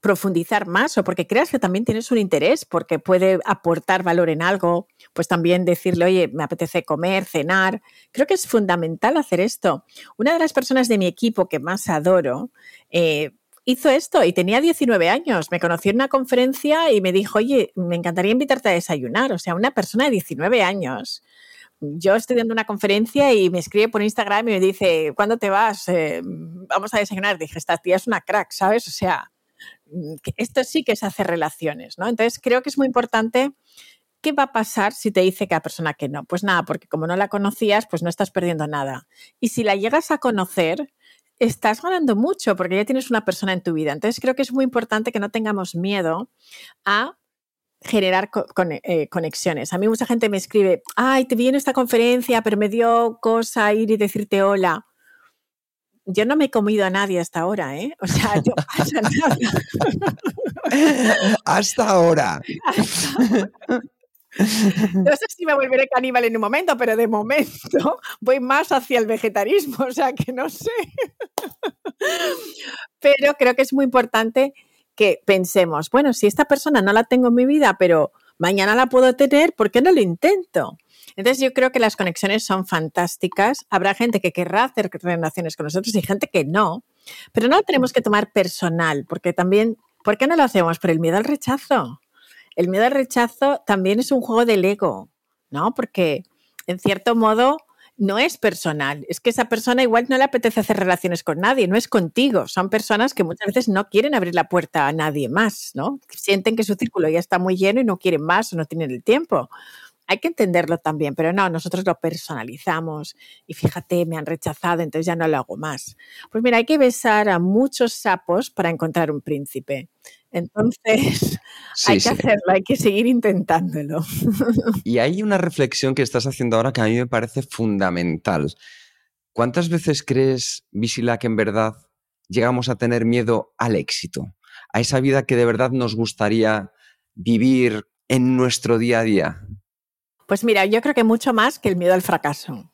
profundizar más o porque creas que también tienes un interés, porque puede aportar valor en algo, pues también decirle, oye, me apetece comer, cenar. Creo que es fundamental hacer esto. Una de las personas de mi equipo que más adoro, eh, hizo esto y tenía 19 años. Me conoció en una conferencia y me dijo, oye, me encantaría invitarte a desayunar. O sea, una persona de 19 años. Yo estoy dando una conferencia y me escribe por Instagram y me dice, ¿cuándo te vas? Eh, vamos a desayunar. Dije, esta tía es una crack, ¿sabes? O sea, esto sí que es hacer relaciones, ¿no? Entonces creo que es muy importante. ¿Qué va a pasar si te dice la persona que no? Pues nada, porque como no la conocías, pues no estás perdiendo nada. Y si la llegas a conocer, estás ganando mucho porque ya tienes una persona en tu vida. Entonces creo que es muy importante que no tengamos miedo a generar eh, conexiones. A mí mucha gente me escribe, ay, te vi en esta conferencia, pero me dio cosa ir y decirte hola. Yo no me he comido a nadie hasta ahora, ¿eh? O sea, yo pasa nada.
hasta ahora.
No sé si me volveré caníbal en un momento, pero de momento voy más hacia el vegetarismo, o sea que no sé. Pero creo que es muy importante que pensemos, bueno, si esta persona no la tengo en mi vida, pero mañana la puedo tener, ¿por qué no lo intento? Entonces yo creo que las conexiones son fantásticas. Habrá gente que querrá hacer relaciones con nosotros y gente que no, pero no lo tenemos que tomar personal, porque también ¿Por qué no lo hacemos? Por el miedo al rechazo. El miedo al rechazo también es un juego del ego, ¿no? Porque en cierto modo no es personal, es que esa persona igual no le apetece hacer relaciones con nadie, no es contigo, son personas que muchas veces no quieren abrir la puerta a nadie más, ¿no? Sienten que su círculo ya está muy lleno y no quieren más o no tienen el tiempo. Hay que entenderlo también, pero no, nosotros lo personalizamos y fíjate, me han rechazado, entonces ya no lo hago más. Pues mira, hay que besar a muchos sapos para encontrar un príncipe. Entonces, hay que hacerlo, hay que seguir intentándolo.
Y hay una reflexión que estás haciendo ahora que a mí me parece fundamental. ¿Cuántas veces crees, Visila, que en verdad llegamos a tener miedo al éxito? A esa vida que de verdad nos gustaría vivir en nuestro día a día.
Pues mira, yo creo que mucho más que el miedo al fracaso.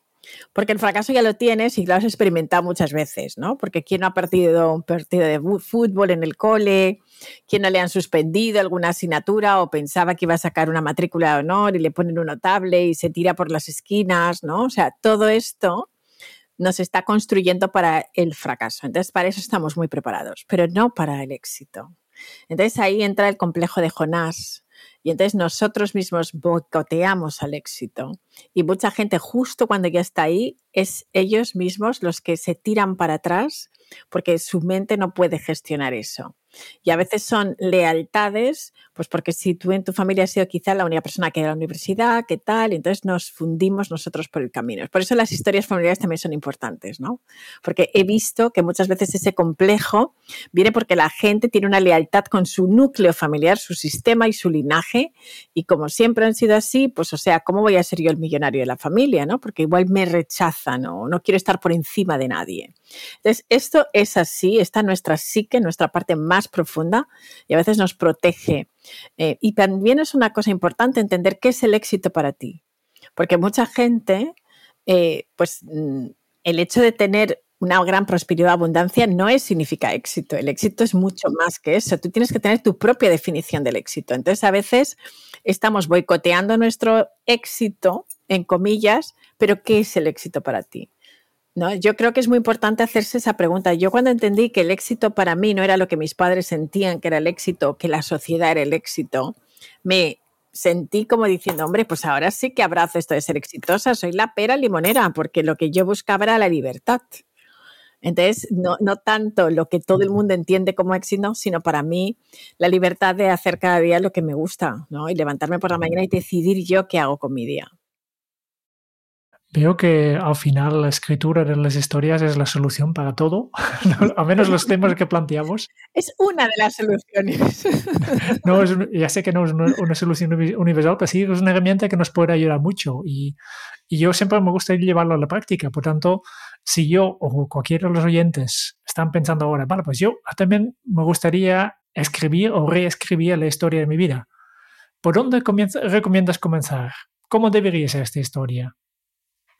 Porque el fracaso ya lo tienes y lo has experimentado muchas veces, ¿no? Porque ¿quién no ha perdido un partido de fútbol en el cole? ¿Quién no le han suspendido alguna asignatura o pensaba que iba a sacar una matrícula de honor y le ponen un notable y se tira por las esquinas, ¿no? O sea, todo esto nos está construyendo para el fracaso. Entonces, para eso estamos muy preparados, pero no para el éxito. Entonces ahí entra el complejo de Jonás, y entonces nosotros mismos boicoteamos al éxito. Y mucha gente justo cuando ya está ahí, es ellos mismos los que se tiran para atrás porque su mente no puede gestionar eso. Y a veces son lealtades, pues porque si tú en tu familia has sido quizá la única persona que ha ido la universidad, ¿qué tal? Entonces nos fundimos nosotros por el camino. Por eso las historias familiares también son importantes, ¿no? Porque he visto que muchas veces ese complejo viene porque la gente tiene una lealtad con su núcleo familiar, su sistema y su linaje. Y como siempre han sido así, pues o sea, ¿cómo voy a ser yo el millonario de la familia, ¿no? Porque igual me rechazan o no quiero estar por encima de nadie. Entonces, esto es así, está nuestra psique, nuestra parte más profunda y a veces nos protege. Eh, y también es una cosa importante entender qué es el éxito para ti. Porque mucha gente, eh, pues mm, el hecho de tener una gran prosperidad, abundancia, no es, significa éxito. El éxito es mucho más que eso. Tú tienes que tener tu propia definición del éxito. Entonces, a veces estamos boicoteando nuestro éxito, en comillas, pero ¿qué es el éxito para ti? ¿No? Yo creo que es muy importante hacerse esa pregunta. Yo cuando entendí que el éxito para mí no era lo que mis padres sentían que era el éxito, que la sociedad era el éxito, me sentí como diciendo, hombre, pues ahora sí que abrazo esto de ser exitosa, soy la pera limonera, porque lo que yo buscaba era la libertad. Entonces, no, no tanto lo que todo el mundo entiende como éxito, sino para mí la libertad de hacer cada día lo que me gusta, ¿no? Y levantarme por la mañana y decidir yo qué hago con mi día.
Veo que al final la escritura de las historias es la solución para todo, al menos los temas que planteamos.
Es una de las soluciones.
No, ya sé que no es una, solución universal, pero sí es una herramienta que nos puede ayudar mucho y, y, yo siempre me gusta llevarlo a la práctica. Por tanto, si yo o cualquiera de los oyentes están pensando ahora, vale, pues yo también me gustaría escribir o reescribir la historia de mi vida. ¿Por dónde recomiendas comenzar? ¿Cómo debería ser esta historia?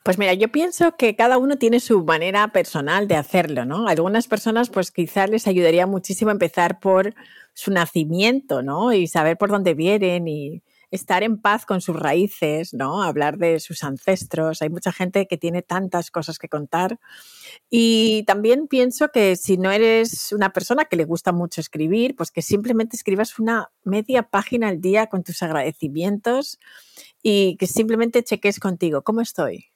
Pues mira, yo pienso que cada uno tiene su manera personal de hacerlo, ¿no? Algunas personas, pues quizás les ayudaría muchísimo empezar por su nacimiento, ¿no? Y saber por dónde vienen y estar en paz con sus raíces, ¿no? Hablar de sus ancestros. Hay mucha gente que tiene tantas cosas que contar. Y también pienso que si no eres una persona que le gusta mucho escribir, pues que simplemente escribas una media página al día con tus agradecimientos y que simplemente cheques contigo, ¿cómo estoy?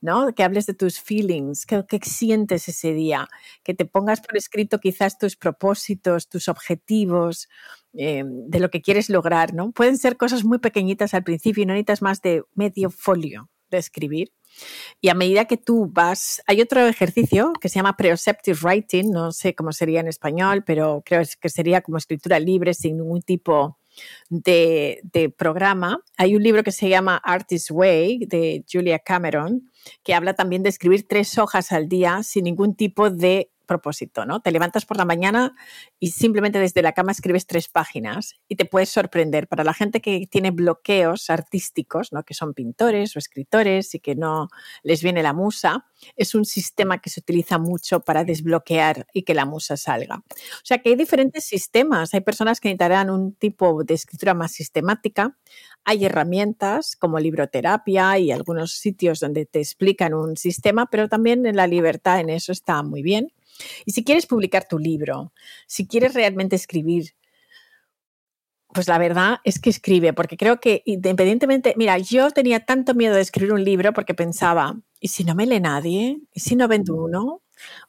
¿No? Que hables de tus feelings, qué, sientes ese día, que te pongas por escrito quizás tus propósitos, tus objetivos, eh, de lo que quieres lograr, ¿no? Pueden ser cosas muy pequeñitas al principio y no necesitas más de medio folio de escribir. Y a medida que tú vas, hay otro ejercicio que se llama preceptive writing, no sé cómo sería en español, pero creo que sería como escritura libre sin ningún tipo de, programa. Hay un libro que se llama Artist's Way de Julia Cameron, que habla también de escribir tres hojas al día sin ningún tipo de propósito, ¿no? Te levantas por la mañana y simplemente desde la cama escribes tres páginas y te puedes sorprender. Para la gente que tiene bloqueos artísticos, ¿no? Que son pintores o escritores y que no les viene la musa, es un sistema que se utiliza mucho para desbloquear y que la musa salga. O sea que hay diferentes sistemas. Hay personas que necesitarán un tipo de escritura más sistemática. Hay herramientas como libroterapia y algunos sitios donde te explican un sistema, pero también en la libertad en eso está muy bien. Y si quieres publicar tu libro, si quieres realmente escribir pues la verdad es que escribe, porque creo que independientemente, mira, yo tenía tanto miedo de escribir un libro porque pensaba, ¿y si no me lee nadie? ¿Y si no vendo uno?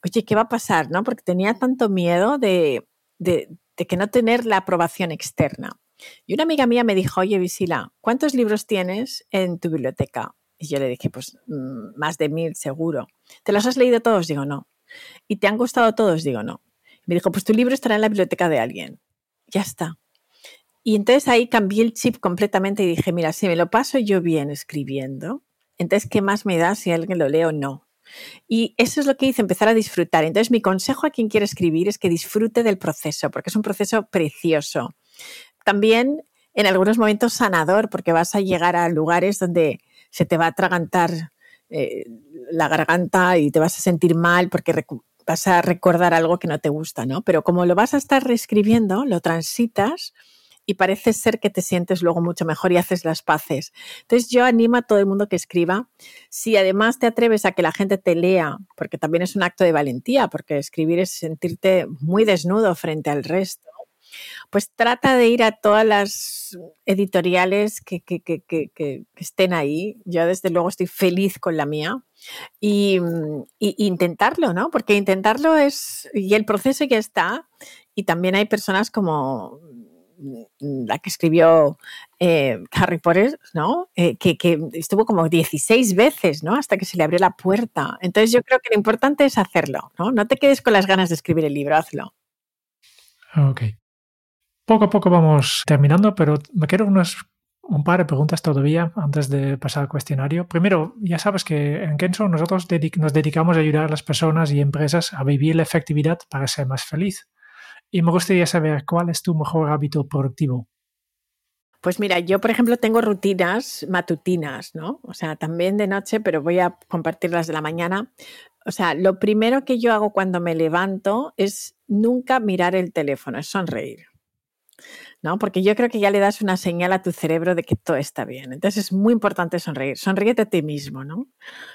Oye, ¿qué va a pasar? ¿no? Porque tenía tanto miedo de, de, de que no tener la aprobación externa. Y una amiga mía me dijo, oye, Visila, ¿cuántos libros tienes en tu biblioteca? Y yo le dije, pues mm, más de mil seguro. ¿Te los has leído todos? Digo, no. ¿Y te han gustado todos? Digo, no. Me dijo, pues tu libro estará en la biblioteca de alguien. Ya está. Y entonces ahí cambié el chip completamente y dije, mira, si me lo paso yo bien escribiendo, entonces, ¿qué más me da si alguien lo lee o no? Y eso es lo que hice, empezar a disfrutar. Entonces, mi consejo a quien quiere escribir es que disfrute del proceso, porque es un proceso precioso. También en algunos momentos sanador, porque vas a llegar a lugares donde se te va a atragantar eh, la garganta y te vas a sentir mal porque vas a recordar algo que no te gusta, ¿no? Pero como lo vas a estar reescribiendo, lo transitas y parece ser que te sientes luego mucho mejor y haces las paces. Entonces yo animo a todo el mundo que escriba. Si además te atreves a que la gente te lea, porque también es un acto de valentía, porque escribir es sentirte muy desnudo frente al resto, pues trata de ir a todas las editoriales que, estén ahí. Yo desde luego estoy feliz con la mía. Y, intentarlo, ¿no? Porque intentarlo es, y el proceso ya está, y también hay personas como la que escribió eh, Harry Potter, ¿no? Eh, que, que, estuvo como 16 veces, ¿no? Hasta que se le abrió la puerta. Entonces yo creo que lo importante es hacerlo, ¿no? No te quedes con las ganas de escribir el libro, hazlo.
Ok. Poco a poco vamos terminando, pero me quiero unas, un par de preguntas todavía antes de pasar al cuestionario. Primero, ya sabes que en Kenzo nosotros nos dedicamos a ayudar a las personas y empresas a vivir la efectividad para ser más feliz. Y me gustaría saber cuál es tu mejor hábito productivo.
Pues mira, yo por ejemplo tengo rutinas matutinas, ¿no? O sea, también de noche, pero voy a compartirlas de la mañana. O sea, lo primero que yo hago cuando me levanto es nunca mirar el teléfono, es sonreír. ¿No? Porque yo creo que ya le das una señal a tu cerebro de que todo está bien. Entonces es muy importante sonreír. Sonríete a ti mismo, ¿no? O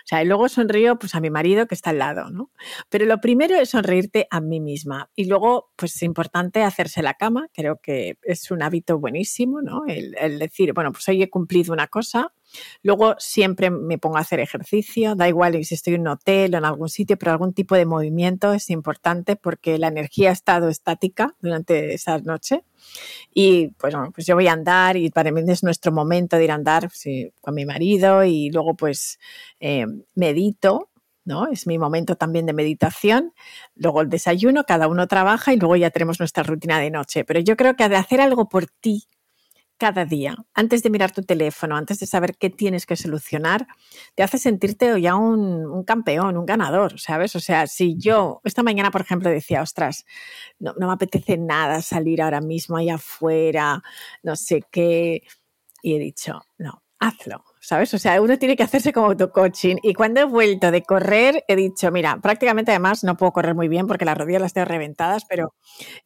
sea, y luego sonrío pues a mi marido que está al lado, ¿no? Pero lo primero es sonreírte a mí misma. Y luego, pues es importante hacerse la cama. Creo que es un hábito buenísimo, ¿no? El, el decir, bueno, pues hoy he cumplido una cosa, Luego siempre me pongo a hacer ejercicio, da igual si estoy en un hotel o en algún sitio, pero algún tipo de movimiento es importante porque la energía ha estado estática durante esa noche. Y pues, pues yo voy a andar y para mí es nuestro momento de ir a andar con mi marido y luego pues eh, medito, ¿no? Es mi momento también de meditación. Luego el desayuno, cada uno trabaja y luego ya tenemos nuestra rutina de noche. Pero yo creo que de hacer algo por ti cada día, antes de mirar tu teléfono, antes de saber qué tienes que solucionar, te hace sentirte ya un, campeón, un ganador, ¿sabes? O sea, si yo esta mañana, por ejemplo, decía, ostras, no, no me apetece nada salir ahora mismo allá afuera, no sé qué, y he dicho, no, hazlo. ¿Sabes? O sea, uno tiene que hacerse como auto-coaching. Y cuando he vuelto de correr, he dicho, mira, prácticamente además no puedo correr muy bien porque las rodillas las tengo reventadas, pero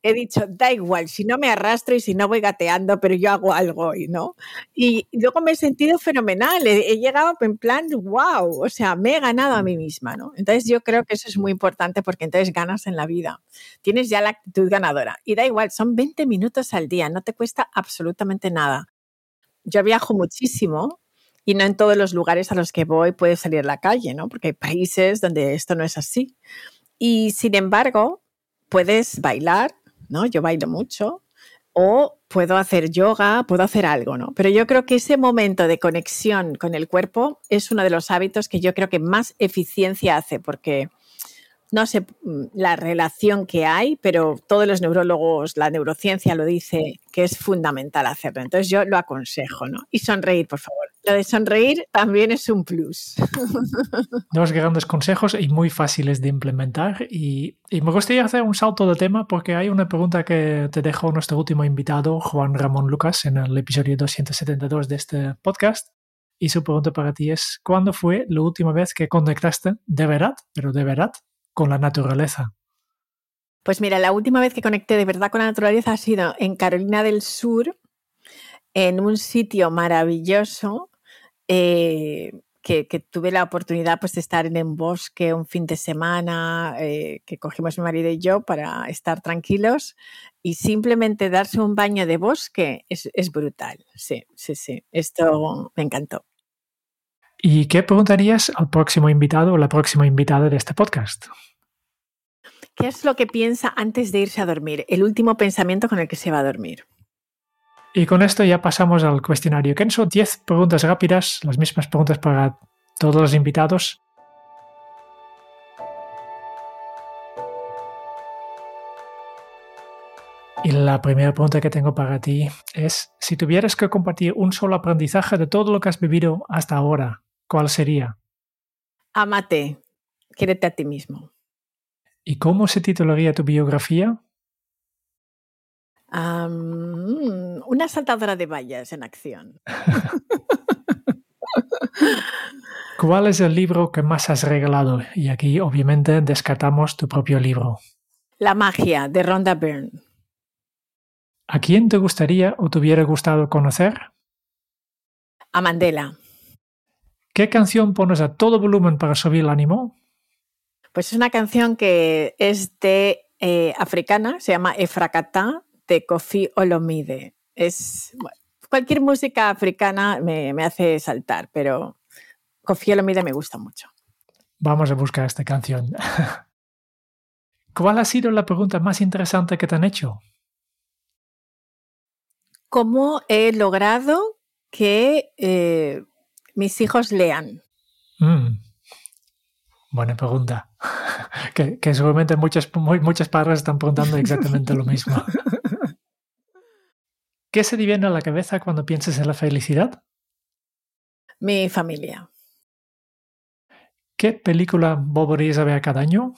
he dicho, da igual, si no me arrastro y si no voy gateando, pero yo hago algo hoy, ¿no? Y luego me he sentido fenomenal. He, llegado en plan, wow, o sea, me he ganado a mí misma, ¿no? Entonces yo creo que eso es muy importante porque entonces ganas en la vida. Tienes ya la actitud ganadora. Y da igual, son 20 minutos al día, no te cuesta absolutamente nada. Yo viajo muchísimo y no en todos los lugares a los que voy puede salir a la calle, ¿no? Porque hay países donde esto no es así. Y sin embargo, puedes bailar, ¿no? Yo bailo mucho, o puedo hacer yoga, puedo hacer algo, ¿no? Pero yo creo que ese momento de conexión con el cuerpo es uno de los hábitos que yo creo que más eficiencia hace, porque no sé mm, la relación que hay, pero todos los neurólogos, la neurociencia lo dice que es fundamental hacerlo. Entonces yo lo aconsejo, ¿no? Y sonreír, por favor. Lo de sonreír también es un plus.
Dos grandes consejos y muy fáciles de implementar. Y, me gustaría hacer un salto de tema porque hay una pregunta que te dejó nuestro último invitado, Juan Ramón Lucas, en el episodio 272 de este podcast. Y su pregunta para ti es, ¿cuándo fue la última vez que conectaste de verdad, pero de verdad, con la naturaleza?
Pues mira, la última vez que conecté de verdad con la naturaleza ha sido en Carolina del Sur, en un sitio maravilloso, eh, que, tuve la oportunidad pues, de estar en un bosque un fin de semana eh, que cogimos mi marido y yo para estar tranquilos y simplemente darse un baño de bosque es, es brutal. Sí, sí, sí. Esto me encantó.
¿Y qué preguntarías al próximo invitado o la próxima invitada de este podcast?
¿Qué es lo que piensa antes de irse a dormir? El último pensamiento con el que se va a dormir.
Y con esto ya pasamos al cuestionario Kenzo. 10 preguntas rápidas, las mismas preguntas para todos los invitados. Y la primera pregunta que tengo para ti es, si tuvieras que compartir un solo aprendizaje de todo lo que has vivido hasta ahora, ¿cuál sería?
Amate, quiérete a ti mismo.
¿Y cómo se titularía tu biografía?
Una saltadora de vallas en acción.
¿Cuál es el libro que más has regalado? Y aquí obviamente descartamos tu propio libro.
La magia de Rhonda Byrne.
¿A quién te gustaría o te hubiera gustado conocer?
A Mandela.
¿Qué canción pones a todo volumen para subir el ánimo?
Pues es una canción que es de eh, africana, se llama Efrakata de Kofi Olomide. Es, cualquier música africana me, me hace saltar, pero Kofi Olomide me gusta mucho.
Vamos a buscar esta canción. ¿Cuál ha sido la pregunta más interesante que te han hecho?
¿Cómo he logrado que eh, mis hijos lean?
Mm. Buena pregunta. que, seguramente muchas, muchas padres están preguntando exactamente lo mismo. ¿Qué se te viene a la cabeza cuando piensas en la felicidad?
Mi familia.
¿Qué película volverías a ver cada año?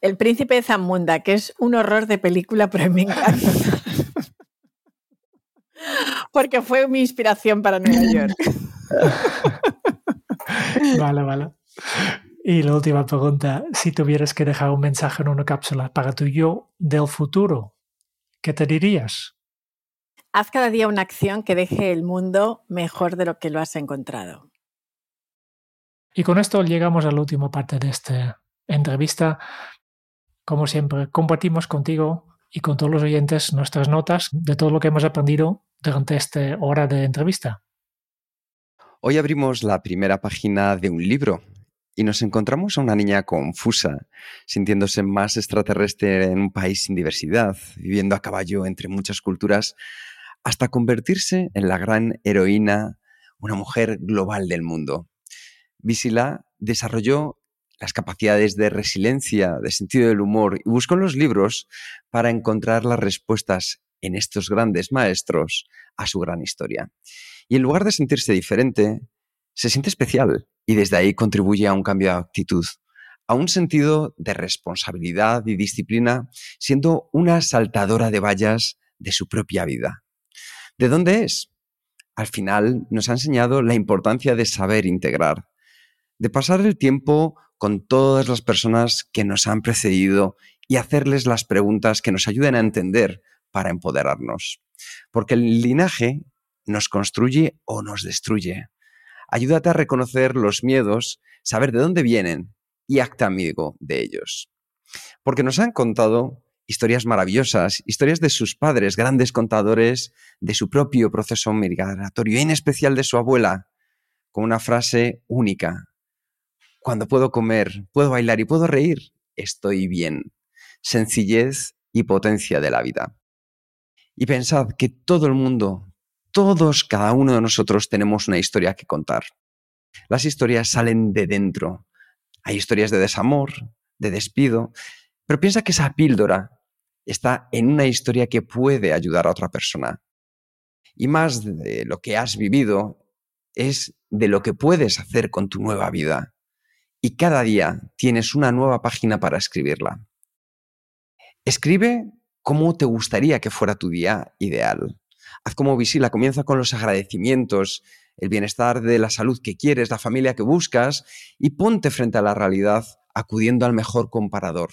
El Príncipe de Zamunda, que es un horror de película, pero me encanta. Porque fue mi inspiración para Nueva York.
vale, vale. Y la última pregunta, si tuvieras que dejar un mensaje en una cápsula para tu yo del futuro, ¿qué te dirías?
Haz cada día una acción que deje el mundo mejor de lo que lo has encontrado.
Y con esto llegamos a la última parte de esta entrevista. Como siempre, compartimos contigo y con todos los oyentes nuestras notas de todo lo que hemos aprendido durante esta hora de entrevista.
Hoy abrimos la primera página de un libro y nos encontramos a una niña confusa, sintiéndose más extraterrestre en un país sin diversidad, viviendo a caballo entre muchas culturas, hasta convertirse en la gran heroína, una mujer global del mundo. Visila desarrolló las capacidades de resiliencia, de sentido del humor y buscó en los libros para encontrar las respuestas en estos grandes maestros a su gran historia. Y en lugar de sentirse diferente, se siente especial y desde ahí contribuye a un cambio de actitud, a un sentido de responsabilidad y disciplina, siendo una saltadora de vallas de su propia vida. ¿De dónde es? Al final nos ha enseñado la importancia de saber integrar, de pasar el tiempo con todas las personas que nos han precedido y hacerles las preguntas que nos ayuden a entender para empoderarnos. Porque el linaje nos construye o nos destruye. Ayúdate a reconocer los miedos, saber de dónde vienen y acta amigo de ellos. Porque nos han contado historias maravillosas, historias de sus padres, grandes contadores de su propio proceso migratorio, en especial de su abuela, con una frase única. Cuando puedo comer, puedo bailar y puedo reír, estoy bien. Sencillez y potencia de la vida. Y pensad que todo el mundo, todos, cada uno de nosotros tenemos una historia que contar. Las historias salen de dentro. Hay historias de desamor, de despido, pero piensa que esa píldora está en una historia que puede ayudar a otra persona. Y más de lo que has vivido es de lo que puedes hacer con tu nueva vida. Y cada día tienes una nueva página para escribirla. Escribe cómo te gustaría que fuera tu día ideal. Haz como Visila, comienza con los agradecimientos, el bienestar de la salud que quieres, la familia que buscas y ponte frente a la realidad acudiendo al mejor comparador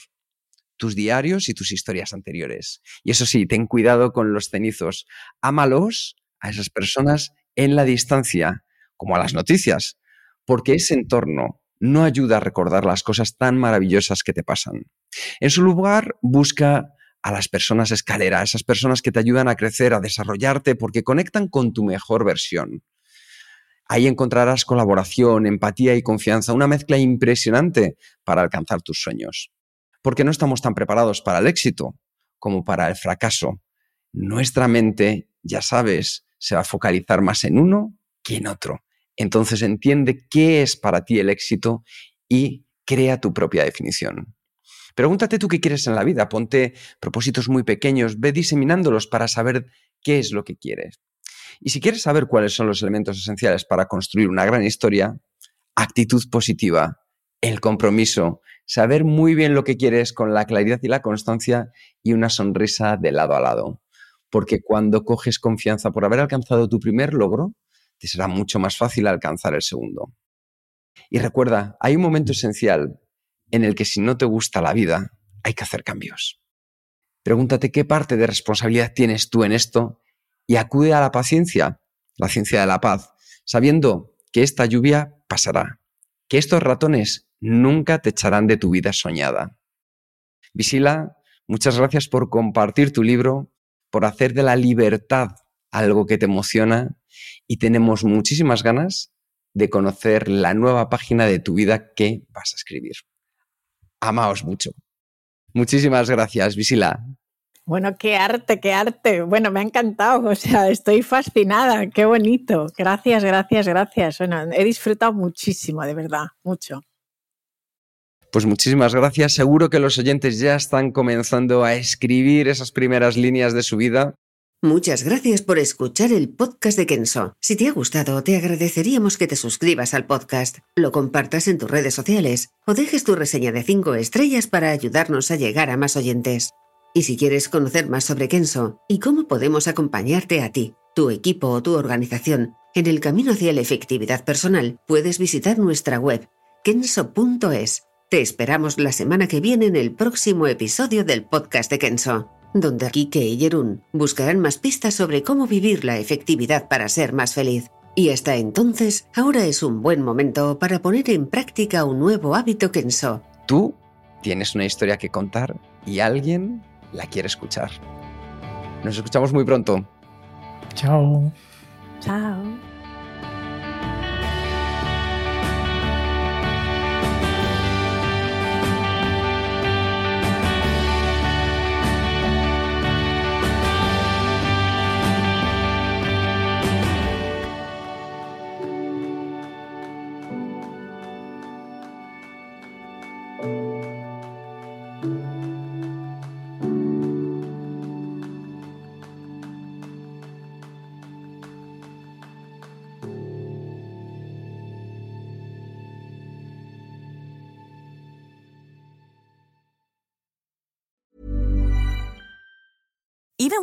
tus diarios y tus historias anteriores. Y eso sí, ten cuidado con los cenizos. Ámalos a esas personas en la distancia, como a las noticias, porque ese entorno no ayuda a recordar las cosas tan maravillosas que te pasan. En su lugar, busca a las personas escalera, a esas personas que te ayudan a crecer, a desarrollarte, porque conectan con tu mejor versión. Ahí encontrarás colaboración, empatía y confianza, una mezcla impresionante para alcanzar tus sueños. Porque no estamos tan preparados para el éxito como para el fracaso. Nuestra mente, ya sabes, se va a focalizar más en uno que en otro. Entonces entiende qué es para ti el éxito y crea tu propia definición. Pregúntate tú qué quieres en la vida, ponte propósitos muy pequeños, ve diseminándolos para saber qué es lo que quieres. Y si quieres saber cuáles son los elementos esenciales para construir una gran historia, actitud positiva, el compromiso, saber muy bien lo que quieres con la claridad y la constancia y una sonrisa de lado a lado. Porque cuando coges confianza por haber alcanzado tu primer logro, te será mucho más fácil alcanzar el segundo. Y recuerda, hay un momento esencial en el que si no te gusta la vida, hay que hacer cambios. Pregúntate qué parte de responsabilidad tienes tú en esto y acude a la paciencia, la ciencia de la paz, sabiendo que esta lluvia pasará, que estos ratones nunca te echarán de tu vida soñada. Visila, muchas gracias por compartir tu libro, por hacer de la libertad algo que te emociona y tenemos muchísimas ganas de conocer la nueva página de tu vida que vas a escribir. Amaos mucho. Muchísimas gracias, Visila.
Bueno, qué arte, qué arte. Bueno, me ha encantado, o sea, estoy fascinada, qué bonito. Gracias, gracias, gracias. Bueno, he disfrutado muchísimo, de verdad, mucho.
Pues muchísimas gracias. Seguro que los oyentes ya están comenzando a escribir esas primeras líneas de su vida.
Muchas gracias por escuchar el podcast de Kenso. Si te ha gustado, te agradeceríamos que te suscribas al podcast, lo compartas en tus redes sociales o dejes tu reseña de 5 estrellas para ayudarnos a llegar a más oyentes. Y si quieres conocer más sobre Kenso y cómo podemos acompañarte a ti, tu equipo o tu organización en el camino hacia la efectividad personal, puedes visitar nuestra web kenso.es. Te esperamos la semana que viene en el próximo episodio del podcast de Kenso, donde Kike y Jerún buscarán más pistas sobre cómo vivir la efectividad para ser más feliz. Y hasta entonces, ahora es un buen momento para poner en práctica un nuevo hábito Kenso.
Tú tienes una historia que contar y alguien la quiere escuchar. Nos escuchamos muy pronto.
Chao.
Chao.